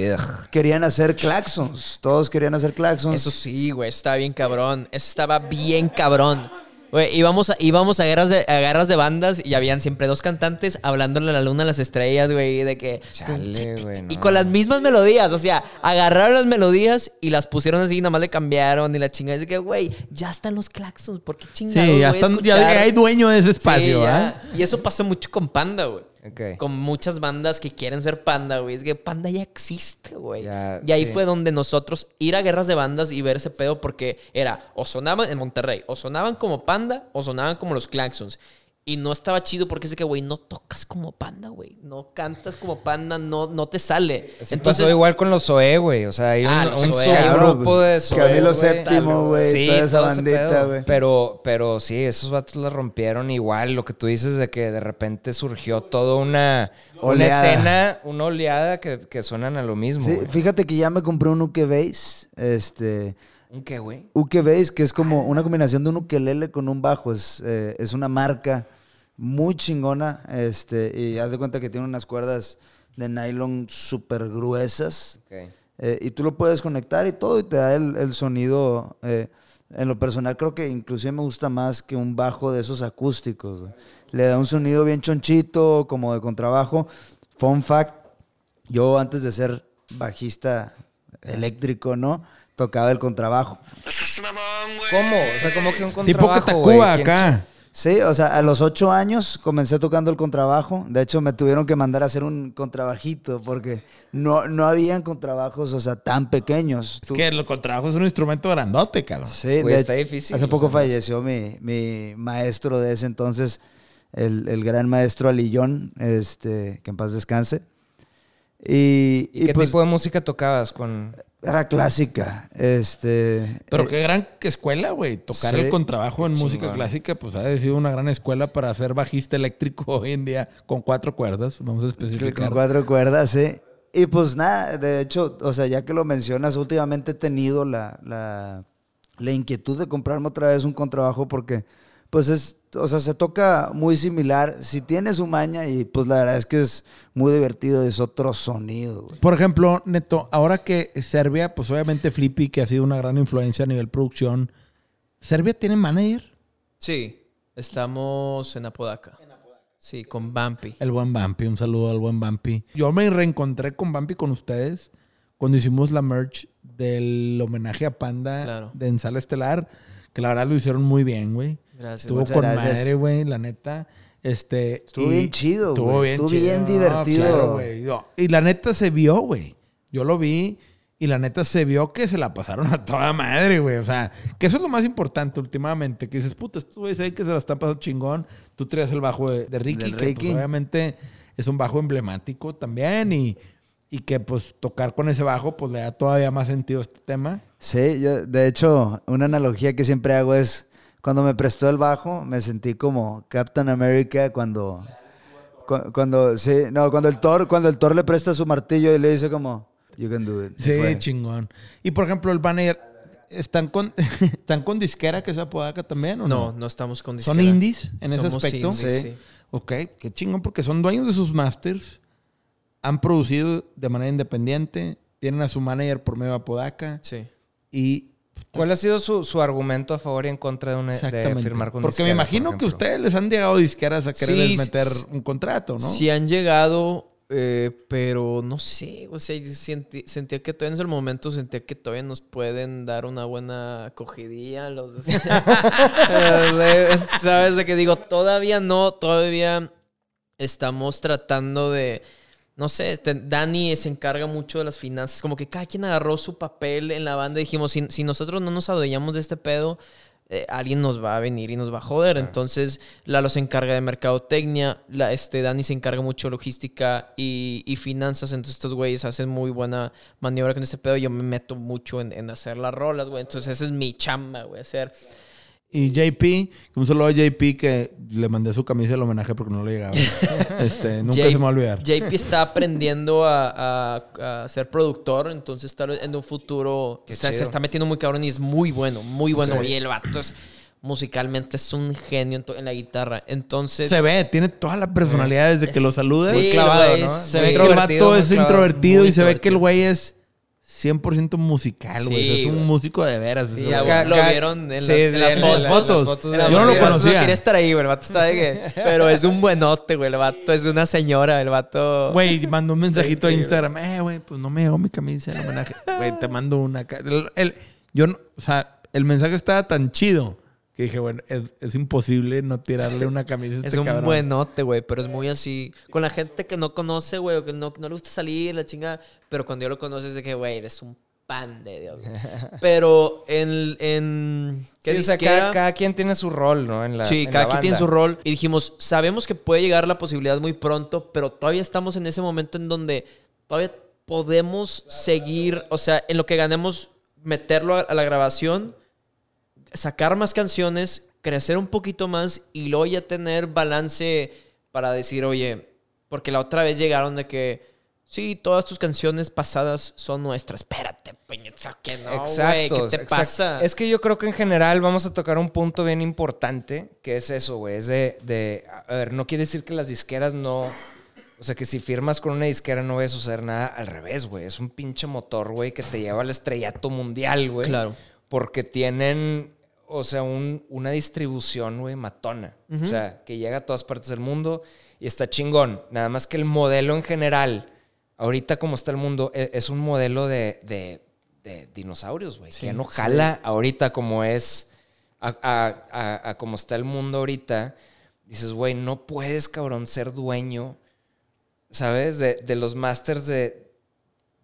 querían hacer claxons. Todos querían hacer claxons. Eso sí, güey. Estaba bien cabrón. Eso estaba bien cabrón. Güey, íbamos a, íbamos a, guerras de, a guerras de bandas y habían siempre dos cantantes hablándole a la luna, a las estrellas, güey, de que... Chale, güey. Y con las mismas melodías, o sea, agarraron las melodías y las pusieron así, nada más le cambiaron y la chingada. Es de que, güey, ya están los claxons, ¿por qué chingados Sí, ya, están, ya hay dueño de ese espacio, Sí. ¿ah? Y eso pasa mucho con Panda, güey. Con muchas bandas que quieren ser Panda, güey. Es que Panda ya existe, güey. Y ahí sí. fue donde nosotros ir a guerras de bandas y ver ese pedo porque era o sonaban en Monterrey, o sonaban como Panda o sonaban como los Claxons. Y no estaba chido porque es de que, güey, no tocas como Panda, güey. No cantas como Panda, no, no te sale. Entonces, pasó igual con los Zoe, güey. O sea, hay un, Ah, los un Zoé. subgrupo de Zoe. Camilo güey. Séptimo, güey, toda esa bandita, güey. Pero, pero sí, esos vatos la rompieron igual. Lo que tú dices de que de repente surgió toda una, una Oleada. escena, una oleada que, que suenan a lo mismo. Sí, fíjate que ya me compré un uke bass, este, ¿Un qué, güey? uke bass, que es como una combinación de un ukelele con un bajo, es, eh, es una marca muy chingona, este, y haz de cuenta que tiene unas cuerdas de nylon súper gruesas, eh, y tú lo puedes conectar y todo, y te da el, el sonido, eh, en lo personal creo que inclusive me gusta más que un bajo de esos acústicos, le da un sonido bien chonchito, como de contrabajo, fun fact, yo antes de ser bajista eléctrico, ¿no? Tocaba el contrabajo. ¿Cómo? O sea, como que un Tipo contrabajo, que güey. Tacuba ¿Quién acá. Sí, o sea, a los ocho años comencé tocando el contrabajo. De hecho, me tuvieron que mandar a hacer un contrabajito porque no, no habían contrabajos, o sea, tan pequeños. Es Tú- que el contrabajo es un instrumento grandote, cabrón. Sí, Güey, de- está difícil, Hace poco falleció mi, mi maestro de ese entonces, el, el gran maestro Alillón, este, que en paz descanse. Y, ¿Y qué pues, tipo de música tocabas con...? Era clásica. Este, Pero eh, qué gran escuela, güey. Tocar Sí. el contrabajo en música clásica, pues ha sido una gran escuela para ser bajista eléctrico *laughs* hoy en día con cuatro cuerdas. Vamos a Con especificar. cuatro cuerdas, sí. Y pues nada, de hecho, o sea, ya que lo mencionas, últimamente he tenido la, la, la inquietud de comprarme otra vez un contrabajo porque, pues es, o sea, se toca muy similar. Si tiene su maña y pues la verdad es que es muy divertido, es otro sonido, güey. Por ejemplo, Neto, ahora que Serbia, pues obviamente Flippy, que ha sido una gran influencia a nivel producción, ¿Serbia tiene manager? Sí, estamos en Apodaca. Sí, con Bumpy. El buen Bampi, un saludo al buen Bampi. Yo me reencontré con Bampi con ustedes cuando hicimos la merch del homenaje a Panda Claro. de En Sala Estelar, que la verdad lo hicieron muy bien, güey. Gracias. Estuvo con gracias. madre, güey, la neta. Este, Estuvo bien chido, Estuvo güey. bien Estuvo chido. bien divertido. claro, Y la neta se vio, güey. Yo lo vi y la neta se vio que se la pasaron *laughs* a toda madre, güey. O sea, que eso es lo más importante últimamente. Que dices, puta, estos güeyes ahí que se la están pasando chingón. Tú traías el bajo de, de Ricky, que pues, obviamente es un bajo emblemático también. Y, y que pues tocar con ese bajo pues le da todavía más sentido a este tema. Sí, yo, de hecho, una analogía que siempre hago es, cuando me prestó el bajo, me sentí como Captain America cuando, cu- cuando, sí, no, cuando el Thor, cuando el Thor le presta su martillo y le dice como, you can do it. Sí, fue. chingón. Y por ejemplo, el banner, ¿están con, *laughs* ¿están con disquera que sea Podaca también o no? No, no estamos con ¿Son disquera. indies en ese Somos aspecto? indies, Sí. sí. Ok, qué chingón, porque son dueños de sus masters, han producido de manera independiente, tienen a su manager por medio de Apodaca Sí. y ¿Cuál ha sido su, su argumento a favor y en contra de, una- de firmar con porque me disquera, por imagino que ustedes les han llegado disqueras a querer Sí, meter un contrato, ¿no? Sí han llegado, eh, pero no sé, o sea, sentí- sentía que todavía en ese momento sentía que todavía nos pueden dar una buena acogidilla los *laughs* sabes de que digo, todavía no, todavía estamos tratando de no sé, te- Dani se encarga mucho de las finanzas, como que cada quien agarró su papel en la banda y dijimos, si, si nosotros no nos adueñamos de este pedo, eh, alguien nos va a venir y nos va a joder. Entonces, Lalo se encarga de mercadotecnia, la, este, Dani se encarga mucho de logística y, y finanzas. Entonces, estos güeyes hacen muy buena maniobra con este pedo. Yo me meto mucho en, en hacer las rolas, güey. Entonces, esa es mi chamba, güey, hacer... Y JP, un saludo a JP que le mandé su camisa del homenaje porque no le llegaba. *laughs* este, nunca J- se me va a olvidar. JP está aprendiendo a, a- a ser productor, entonces está en un futuro. Qué o sea, se está metiendo muy cabrón y es muy bueno, muy bueno. Sí. Y el vato es musicalmente es un genio en, to- en la guitarra. Entonces. Se ve, tiene toda la personalidad desde que lo saludas. Sí, clavado, ¿no? se ve que el vato es introvertido y se ve que el güey es 100% musical, güey. Sí, es un músico de veras. Sí, ya, lo vieron en Sí, las, en sí, las en fotos. las Yo no lo conocía. quería estar ahí, güey. El vato está de que. Pero es un buenote, güey. El vato es una señora. El vato. Güey, mandó un mensajito a Instagram. Eh, güey, pues no me llegó mi camisa de homenaje. *laughs* Güey, te mando una. El, el- yo, no- o sea, el mensaje estaba tan chido que dije, bueno, es, es imposible no tirarle una camisa a *laughs* este Es un cabrón. buenote, güey, pero es muy así. Con la gente que no conoce, güey, o que no, no le gusta salir, la chinga. Pero cuando yo lo conoces, de que, güey, eres un pan de Dios. güey. *laughs* Pero en. en ¿qué Sí, o sea, disquera? cada, cada quien tiene su rol, ¿no? En la, sí, en cada la quien tiene su rol. Y dijimos, sabemos que puede llegar la posibilidad muy pronto, pero todavía estamos en ese momento en donde todavía podemos seguir, o sea, en lo que ganemos, meterlo a, a la grabación, sacar más canciones, crecer un poquito más y luego ya tener balance para decir, oye, porque la otra vez llegaron de que, sí, todas tus canciones pasadas son nuestras. Espérate, peñeza, que no, güey, ¿qué te exacto. pasa? Es que yo creo que en general vamos a tocar un punto bien importante, que es eso, güey. Es de, de- a ver, no quiere decir que las disqueras no... O sea, que si firmas con una disquera no va a suceder nada. Al revés, güey. Es un pinche motor, güey, que te lleva al estrellato mundial, güey. Claro. Porque tienen, o sea, un- una distribución, güey, matona. O sea, que llega a todas partes del mundo y está chingón. Nada más que el modelo en general, ahorita como está el mundo, e- es un modelo de, de- de dinosaurios, güey. que ya no jala ahorita como es, a, a- a- a como está el mundo ahorita. Dices, güey, no puedes, cabrón, ser dueño, ¿sabes? De, de los masters de,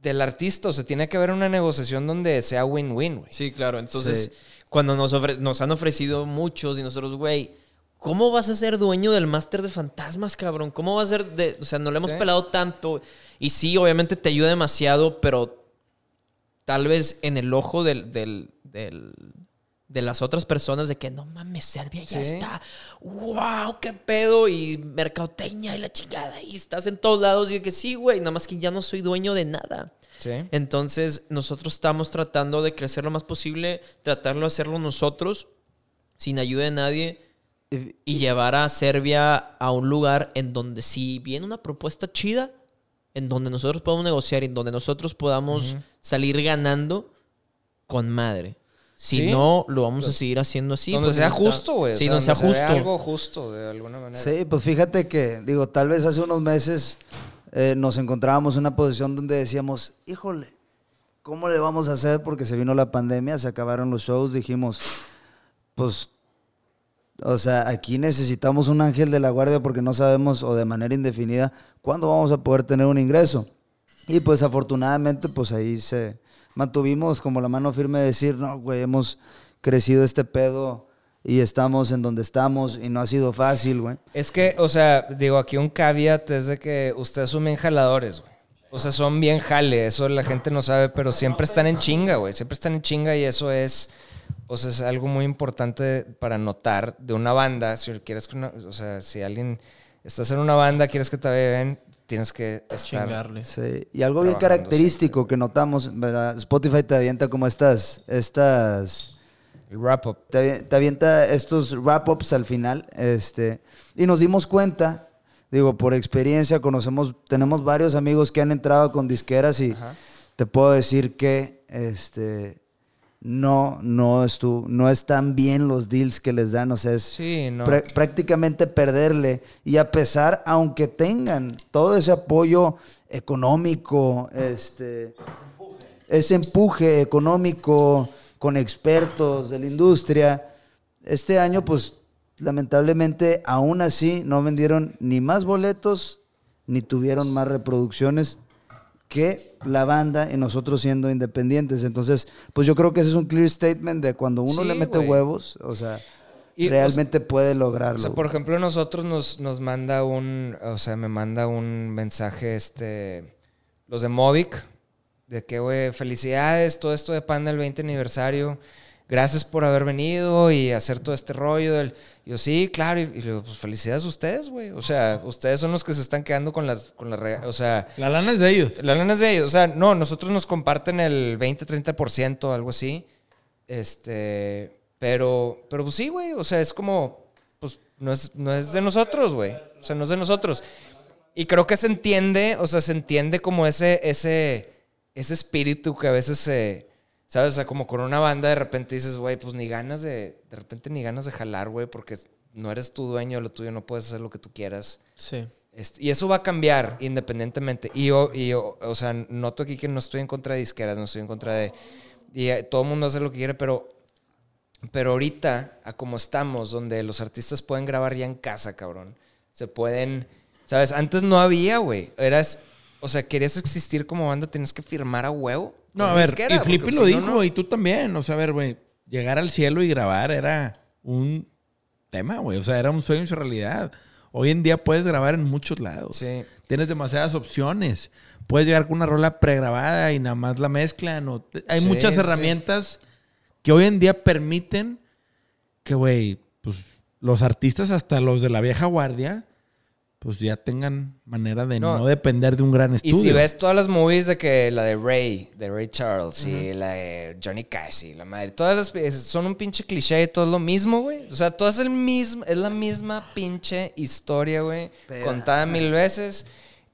del artista. O sea, tiene que haber una negociación donde sea win-win, güey. Sí, claro. Entonces, Sí. Cuando nos, ofre- nos han ofrecido muchos y nosotros, güey, ¿cómo vas a ser dueño del máster de fantasmas, cabrón? ¿Cómo vas a ser de.? O sea, no le hemos Sí. pelado tanto. Y sí, obviamente te ayuda demasiado, pero tal vez en el ojo del. del- del- de las otras personas de que no mames, Serbia ya Sí. está. ¡Wow! ¡Qué pedo! Y mercadotecnia y la chingada. Y estás en todos lados. Y yo que sí, güey. Nada más que ya no soy dueño de nada. Sí. Entonces, nosotros estamos tratando de crecer lo más posible, tratarlo de hacerlo nosotros, sin ayuda de nadie, Y- y llevar a Serbia a un lugar en donde si viene una propuesta chida, en donde nosotros podamos negociar, en donde nosotros podamos salir ganando con madre. Si Sí. no, lo vamos a seguir haciendo así. donde pues, sea justo, güey. o Sí, sea, donde sea justo. algo justo, de alguna manera. Sí, pues fíjate que, digo, tal vez hace unos meses eh, nos encontrábamos en una posición donde decíamos, híjole, ¿cómo le vamos a hacer? Porque se vino la pandemia, se acabaron los shows, dijimos, pues, o sea, aquí necesitamos un ángel de la guardia porque no sabemos, o de manera indefinida, cuándo vamos a poder tener un ingreso. Y pues afortunadamente, pues ahí se mantuvimos como la mano firme de decir, no, güey, hemos crecido este pedo y estamos en donde estamos y no ha sido fácil, güey. Es que, o sea, digo, aquí un caveat es de que ustedes son bien jaladores, güey. O sea, son bien jale, eso la gente no sabe, pero siempre están en chinga, güey. Siempre están en chinga y eso es, o sea, es algo muy importante para notar de una banda. Si quieres que una, o sea, si alguien estás en una banda, quieres que te vean, tienes que estar. Chingarle. Sí, y algo bien característico que notamos, ¿verdad? Spotify te avienta como estas, estas, Wrap up. te, avi- te avienta estos wrap-ups al final, este, y nos dimos cuenta, digo, por experiencia, conocemos, tenemos varios amigos que han entrado con disqueras y Ajá. te puedo decir que, este, no, no estu- no están bien los deals que les dan, o sea, es Sí, no. prá- prácticamente perderle. Y a pesar, aunque tengan todo ese apoyo económico, este, ese empuje económico con expertos de la industria, este año, pues lamentablemente, aún así, no vendieron ni más boletos, ni tuvieron más reproducciones. que la banda y nosotros siendo independientes. Entonces, pues yo creo que ese es un clear statement de cuando uno Sí, le mete huevos, o sea, Y, o realmente puede lograrlo. O sea, por ejemplo, nosotros nos, nos manda un, o sea, me manda un mensaje, este, los de Movic, de que, güey, felicidades, todo esto de Panda el 20 aniversario, gracias por haber venido y hacer todo este rollo. Del, yo, sí, claro, y, y le digo, pues felicidades a ustedes, güey. O sea, ustedes son los que se están quedando con las, con rega- o sea, La lana es de ellos. la lana es de ellos. O sea, no, nosotros nos comparten el 20-30%, algo así. Este, pero, pero pues sí, güey. O sea, es como, pues no es, no es de nosotros, güey. O sea, no es de nosotros. Y creo que se entiende, o sea, se entiende como ese, ese, ese espíritu que a veces se, ¿sabes? O sea, como con una banda de repente dices, güey, pues ni ganas de, de repente ni ganas de jalar, güey, porque no eres tu dueño lo tuyo, no puedes hacer lo que tú quieras. Sí. Este, y eso va a cambiar independientemente. Y yo, y yo, o sea, noto aquí que no estoy en contra de disqueras, no estoy en contra de... Y eh, todo el mundo hace lo que quiere, pero, pero ahorita, a como estamos, donde los artistas pueden grabar ya en casa, cabrón. Se pueden... ¿Sabes? Antes no había, güey. Eras... O sea, querías existir como banda, tenías que firmar a huevo. No, a ver, disquera, y Flippy lo dijo no. y tú también. O sea, a ver, güey, llegar al cielo y grabar era un tema, güey. O sea, era un sueño hecho realidad. Hoy en día puedes grabar en muchos lados. Sí. Tienes demasiadas opciones. Puedes llegar con una rola pregrabada y nada más la mezclan. o te- Hay Sí, muchas sí. herramientas que hoy en día permiten que, güey, pues los artistas, hasta los de la vieja guardia, pues ya tengan manera de no, No. depender de un gran Y estudio. si ves todas las movies de que la de Ray, de Ray Charles, y la de Johnny Cash, y la madre, todas las son un pinche cliché y todo es lo mismo, güey. O sea, todo es el mismo, es la misma pinche historia, güey, contada mil veces.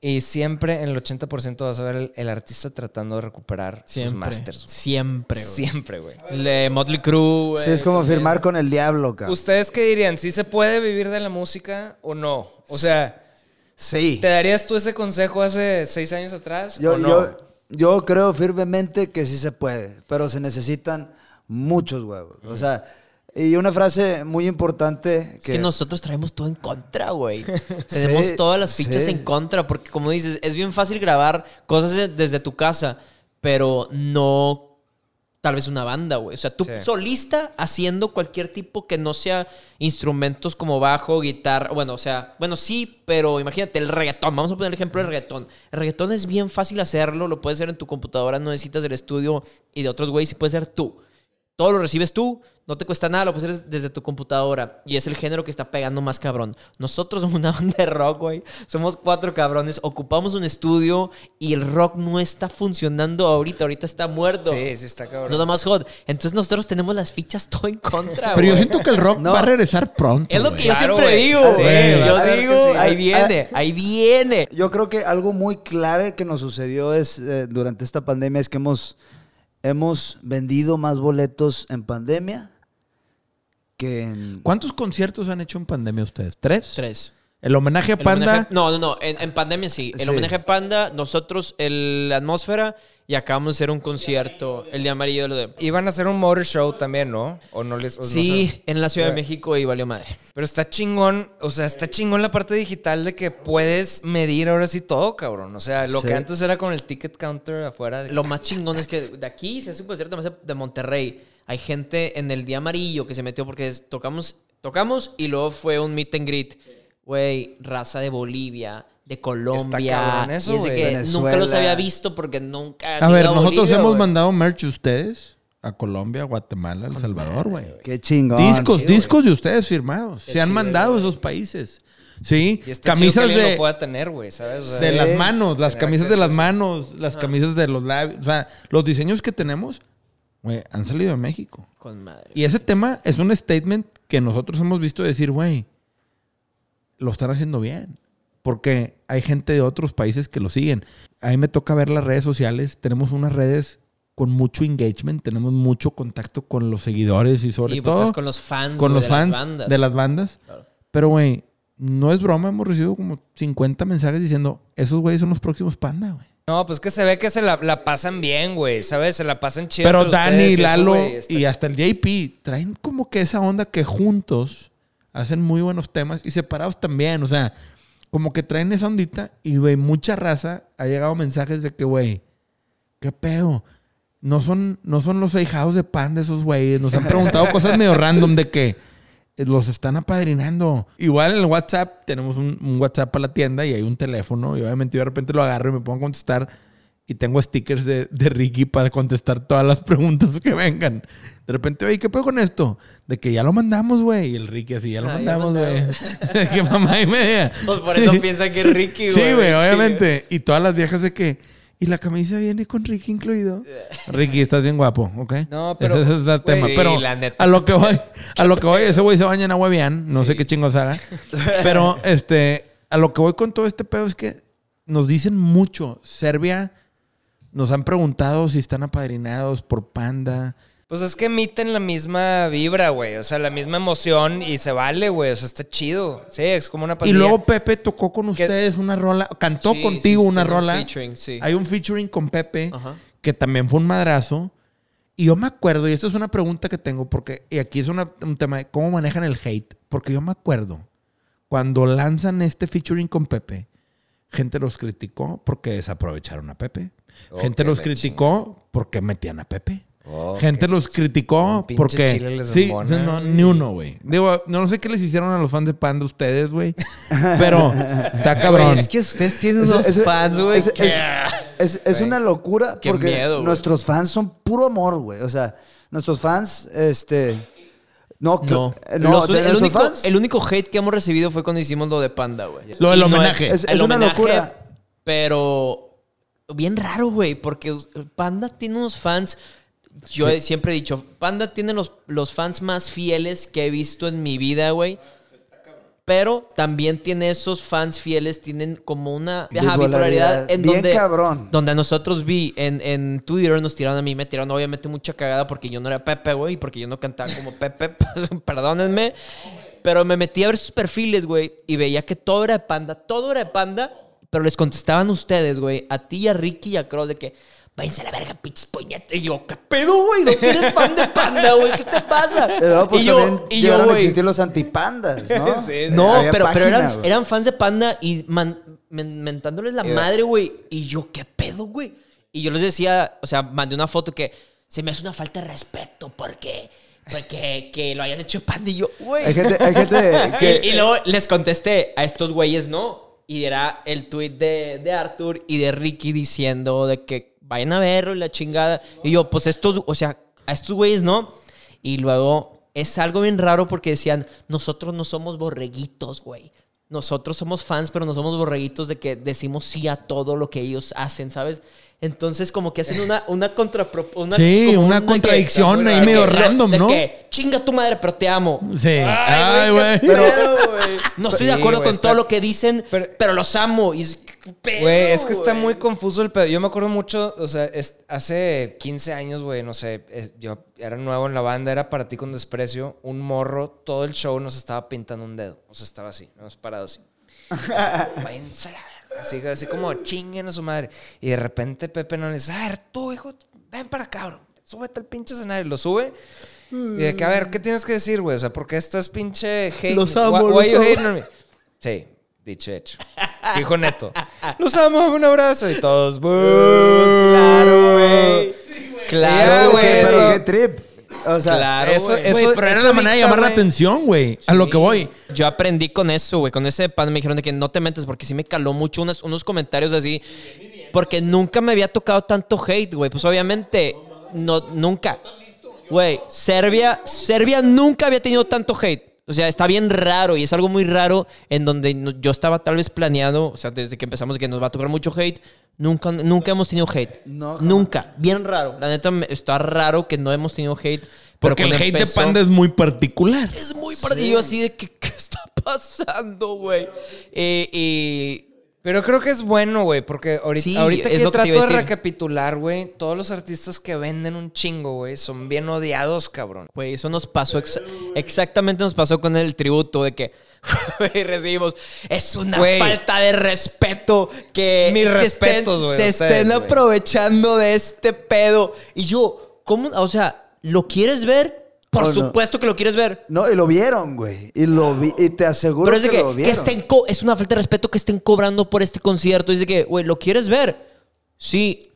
Y siempre en el 80% vas a ver el, el artista tratando de recuperar sus Siempre. masters. güey. Siempre, güey. Siempre, güey. Le Motley Crue, güey. Sí, es como firmar con el diablo, cabrón. ¿Ustedes qué dirían? ¿Sí se puede vivir de la música o no? O sea, Sí. ¿te darías tú ese consejo hace seis años atrás Yo, o no? yo, yo creo firmemente que sí se puede, pero se necesitan muchos huevos. O sea, y una frase muy importante Es que... que nosotros traemos todo en contra, güey. *laughs* Tenemos Sí, todas las fichas sí. en contra, porque como dices, es bien fácil grabar cosas de- desde tu casa, pero no tal vez una banda, güey. O sea, tú Sí. solista haciendo cualquier tipo que no sea instrumentos como bajo, guitarra, bueno, o sea, bueno, sí, pero imagínate el reggaetón. Vamos a poner el ejemplo del reggaetón. El reggaetón es bien fácil hacerlo, lo puedes hacer en tu computadora, no necesitas del estudio y de otros güeyes, y puede ser tú. Todo lo recibes tú, no te cuesta nada, lo puedes hacer desde tu computadora. Y es el género que está pegando más cabrón. Nosotros *laughs* somos una banda de rock, güey. Somos cuatro cabrones, ocupamos un estudio y el rock no está funcionando ahorita. Ahorita está muerto. Sí, sí está cabrón. No da más hot. Entonces nosotros tenemos las fichas todo en contra, Pero yo siento que el rock No. *laughs* va a regresar pronto. Es lo güey. que yo Claro, siempre güey. digo, Sí, güey. Yo digo, sí. ahí Ah, viene, ahí viene. Yo creo que algo muy clave que nos sucedió es eh, durante esta pandemia es que hemos, hemos vendido más boletos en pandemia que en... ¿Cuántos conciertos han hecho en pandemia ustedes? ¿Tres? Tres. El homenaje a Panda. homenaje- no, no, no. En, en pandemia sí. El Sí. homenaje a Panda, nosotros, el, la atmósfera, y acabamos de hacer un concierto, el de amarillo. Lo de... Iban a hacer un motor show también, ¿no? O no les. o no Sí, sé. en la Ciudad de. México y valió madre. Pero está chingón, o sea, está chingón la parte digital de que puedes medir ahora sí todo, cabrón. O sea, lo Sí. que antes era con el ticket counter afuera. de- Lo más chingón es que de aquí se hace un concierto más de Monterrey. Hay gente en el día amarillo que se metió porque es- tocamos, tocamos y luego fue un meet and greet. Güey, raza de Bolivia, de Colombia. cabrón eso, y es de güey. que nunca los había visto porque nunca. A ver, nosotros Bolivia, hemos mandado merch de ustedes a Colombia, Guatemala, El Salvador, güey. Qué chingón. Discos, chido, discos de ustedes firmados. Qué Se han chido, mandado a esos países. Sí, Y está camisas chido que alguien de, lo pueda tener, güey, ¿sabes? O sea, de Sí. las manos, las Tener camisas de las sí. manos, las camisas de los labios. O sea, los diseños que tenemos, güey, han salido de México. Con madre. Y ese tema es un statement que nosotros hemos visto decir, güey, lo están haciendo bien. Porque hay gente de otros países que lo siguen. A mí me toca ver las redes sociales. Tenemos unas redes con mucho engagement, tenemos mucho contacto con los seguidores y sobre y pues todo estás con los fans con los de fans las bandas. de las bandas. Claro. Pero, güey, no es broma, hemos recibido como 50 mensajes diciendo, esos güeyes son los próximos panda, güey. No, pues que se ve que se la, la pasan bien, güey, ¿sabes? Se la pasan chido. Pero Dani, y Lalo está- y hasta el JP traen como que esa onda que juntos hacen muy buenos temas y separados también. O sea, como que traen esa ondita y, güey, mucha raza ha llegado mensajes de que, güey, ¿qué pedo? No son, no son los ahijados de pan de esos güeyes. Nos han preguntado *laughs* cosas medio random de que eh, los están apadrinando. Igual en el WhatsApp, tenemos un, un WhatsApp para la tienda y hay un teléfono. Y obviamente yo de repente lo agarro y me pongo a contestar. Y tengo stickers de, de Ricky para contestar todas las preguntas que vengan. De repente, oye, ¿qué pedo con esto? De que ya lo mandamos, güey. Y el Ricky así, ya lo Ah, mandamos, güey. mandamos. *laughs* que mamá y media. Pues por eso piensa que es Ricky, güey. Sí, güey, obviamente. Y todas las viejas de que. Y la camisa viene con Ricky incluido. *laughs* Ricky, estás bien guapo, ¿ok? No, pero, Ese, ese es el tema. pero la neta. a lo que voy, a lo que voy, ese güey se baña en agua bien. No sé qué chingos haga. *laughs* Pero este, a lo que voy con todo este pedo es que nos dicen mucho. Serbia nos han preguntado si están apadrinados por Panda. Pues es que emiten la misma vibra, güey. O sea, la misma emoción y se vale, güey. O sea, está chido. Sí, es como una Y pandilla. luego Pepe tocó con ¿Qué? ustedes una rola, cantó Sí, contigo sí, sí, una tiene un rola. featuring, sí. Hay un featuring con Pepe, Ajá. que también fue un madrazo. Y yo me acuerdo, y esta es una pregunta que tengo, porque, y aquí es una- un tema de cómo manejan el hate, porque yo me acuerdo, cuando lanzan este featuring con Pepe, gente los criticó porque desaprovecharon a Pepe. Oh, gente los criticó porque metían a Pepe. Oh, Gente los criticó porque. chile les sí, no, ni uno, güey. Digo, no sé qué les hicieron a los fans de Panda ustedes, güey. Pero está cabrón. Es que ustedes tienen unos fans, güey. es- Es, es una locura Qué porque miedo, nuestros fans son puro amor, güey. O sea, nuestros fans, este... No, que- No. no, Los- de el, único, fans, el único hate que hemos recibido fue cuando hicimos lo de Panda, güey. Lo del no homenaje. Es- el una homenaje, locura. Pero bien raro, güey, porque Panda tiene unos fans. Yo he- siempre he dicho, Panda tiene los, los fans más fieles que he visto en mi vida, güey. Pero también tiene esos fans fieles, tienen como una bipolaridad en Bien donde, cabrón. donde a nosotros vi en, en Twitter nos tiraron a mí, me tiraron obviamente mucha cagada porque yo no era Pepe, güey, porque yo no cantaba como Pepe, *laughs* perdónenme. Pero me metí a ver sus perfiles, güey, y veía que todo era de panda, todo era de panda, pero les contestaban ustedes, güey, a ti, y a Ricky y a Cross de que, váyanse a la verga, pinches puñetes. Y yo, ¿qué pedo, güey? ¿No eres fan de panda, güey? ¿Qué te pasa? eh, no, pues y yo, y yo, güey. existir los antipandas, ¿no? *laughs* No, Había pero, pero página, eran, eran fans de Panda y man- men- mentándoles la madre, güey. Y yo, ¿qué pedo, güey? Y yo les decía, o sea, mandé una foto que se me hace una falta de respeto porque, porque que lo hayan hecho Panda. Y yo, güey. Hay gente, hay gente *laughs* que... Y, y luego les contesté, a estos güeyes no. Y era el tweet de, de Arthur y de Ricky diciendo de que vayan a verlo y la chingada. Y yo, pues estos, o sea, a estos güeyes no. Y luego es algo bien raro porque decían, nosotros no somos borreguitos, güey. Nosotros somos fans, pero no somos borreguitos de que decimos sí a todo lo que ellos hacen, ¿sabes? Entonces, como que hacen una, una. Una, Sí, como una que- contradicción ahí que- medio random, de ¿no? que, chinga tu madre, pero te amo. Sí. Ay, güey. güey. No estoy de acuerdo con está- todo lo que dicen, pero- pero, los amo. Y es, ¿qué pedo, Güey, es que está muy confuso el pedo. Yo me acuerdo mucho, o sea, es- hace 15 años, güey, no sé, es- yo era nuevo en la banda, era para ti con desprecio. Un morro, todo el show nos estaba pintando un dedo. O sea, estaba así, nos parado así. *laughs* Así, Así, así como chinguen a su madre. Y de repente Pepe no le dice, a ver, tú, hijo, ven para acá, bro. Súbete al pinche escenario. Lo sube. Y de que, a ver, ¿qué tienes que decir, güey? O sea, ¿por qué estás pinche hate? Los amo, Why- los why you amo. hating on me? Sí, dicho hecho. Dijo Neto. Los amo, un abrazo. Y todos, "Boo". Claro, güey. Claro, güey. pero qué trip. O sea, Claro, eso- eso- pero era la manera de llamar la atención, güey. A lo que voy. Yo aprendí con eso, güey. Con ese pan me dijeron de que no te metas porque sí me caló mucho unos, unos comentarios así. Porque nunca me había tocado tanto hate, güey. Pues obviamente, no, nunca. Güey, Serbia, Serbia nunca había tenido tanto hate. O sea, está bien raro y es algo muy raro en donde no- yo estaba tal vez planeado, o sea, desde que empezamos que nos va a tocar mucho hate, nunca, nunca hemos tenido hate. No, nunca. Bien raro. La neta, está raro que no hemos tenido hate. pero Porque el hate de Panda es muy particular. es muy partido así de que, *laughs* ¿qué está pasando, güey? Eh, Pero creo que es bueno, güey, porque ahorita, Sí, ahorita que trato de decir. recapitular, güey, todos los artistas que venden un chingo, güey, son bien odiados, cabrón. Güey, eso nos pasó, exa- exactamente nos pasó con el tributo de que *laughs* güey, recibimos. Es una Güey. falta de respeto que Mis se respetos, estén, güey, se ustedes, estén güey. aprovechando de este pedo. Y yo, ¿cómo? O sea, ¿lo quieres ver? Por supuesto que lo quieres ver. No, y lo vieron, güey. Y lo vi, y te aseguro Pero es que, de que, lo que vieron. estén co- es una falta de respeto que estén cobrando por este concierto. Dice que, güey, ¿lo quieres ver? Sí.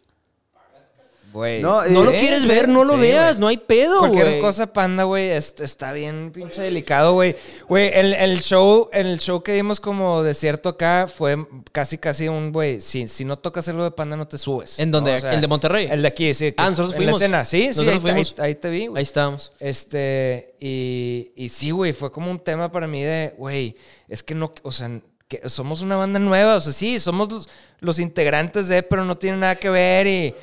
Güey. No, No Eh, lo sí, quieres sí, ver, no lo sí, veas, güey. no hay pedo, Cualquier güey. cosa panda, güey, es- está bien pinche delicado, güey. Güey, el, el show, el show que dimos como desierto acá fue casi, casi un, güey, si, si no tocas algo de panda no te subes. ¿En dónde? ¿no? ¿El de Monterrey? El de aquí, sí. Ah, nosotros en fuimos. la escena, sí, sí, Nosotros ahí, te- fuimos. ahí- ahí te vi, güey. Ahí estábamos. Este, y, y sí, güey, fue como un tema para mí de, güey, es que no, o sea, que somos una banda nueva, o sea, sí, somos los, los integrantes de, pero no tiene nada que ver y...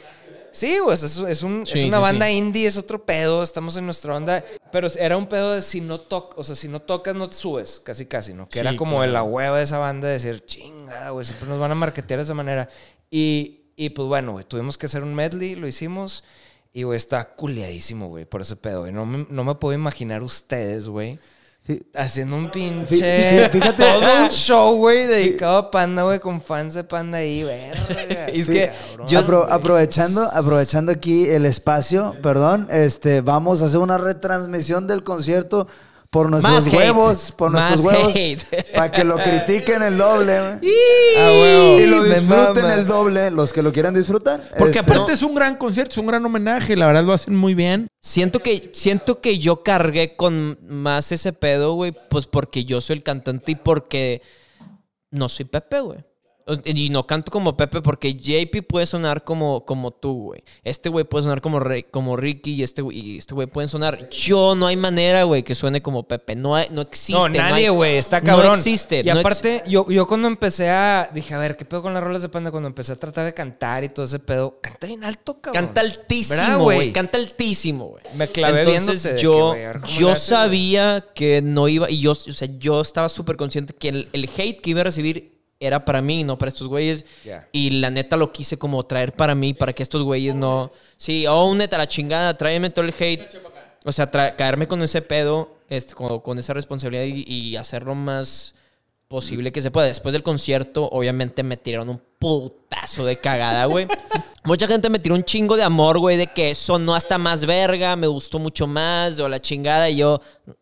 Sí, güey, es, es, un- Sí, es una sí, banda sí. indie, es otro pedo, estamos en nuestra onda, pero era un pedo de si no tocas, o sea, si no tocas no te subes, casi casi, ¿no? Que era como claro. la hueva de esa banda de decir, chinga, güey, siempre nos van a marketear de esa manera. Y, y pues bueno, güey, tuvimos que hacer un medley, lo hicimos. Y, güey, está culiadísimo, güey, por ese pedo. Y no me, no me puedo imaginar ustedes, güey, haciendo un pinche... fí- fíjate- Todo un show, güey, dedicado a Panda, güey, con fans de Panda ahí, verga. *laughs* Es Sí, que cabrón, yo- Apro- aprovechando, aprovechando aquí el espacio, perdón, este, vamos a hacer una retransmisión del concierto por nuestros Más hate. huevos, por nuestros Más huevos, *laughs* para que lo critiquen el doble güey. *laughs* Ah, y lo disfruten el doble, los que lo quieran disfrutar. Porque Este, aparte es un gran concierto, es un gran homenaje. La verdad lo hacen muy bien. Siento que, siento que yo cargué con más ese pedo, güey, pues porque yo soy el cantante y porque no soy Pepe, güey. Y no canto como Pepe porque JP puede sonar como, como tú, güey. Este güey puede sonar como, Re- como Ricky y este güey y este güey pueden sonar. Yo no hay manera, güey, que suene como Pepe. No, hay- no existe. No, nadie, güey, está no cabrón. existe, Y no ex- aparte, yo, yo cuando empecé a. Dije, a ver, ¿qué pedo con las rolas de panda? Cuando empecé a tratar de cantar y todo ese pedo, canta bien alto, cabrón. Canta ¿Verdad, altísimo, güey. Canta altísimo, güey. Me clavé Entonces que, yo, yo sabía que no iba, y yo, o sea, yo estaba súper consciente que el, el hate que iba a recibir era para mí, no para estos güeyes. Y la neta lo quise como traer para mí, para que estos güeyes no... Sí, oh, neta, la chingada, tráeme todo el hate. O sea, caerme con ese pedo, este, con, con esa responsabilidad y, y hacerlo más posible que se pueda. Después del concierto, obviamente me tiraron un putazo de cagada, güey. *laughs* Mucha gente me tiró un chingo de amor, güey, de que sonó hasta más verga, me gustó mucho más, o la chingada, y yo,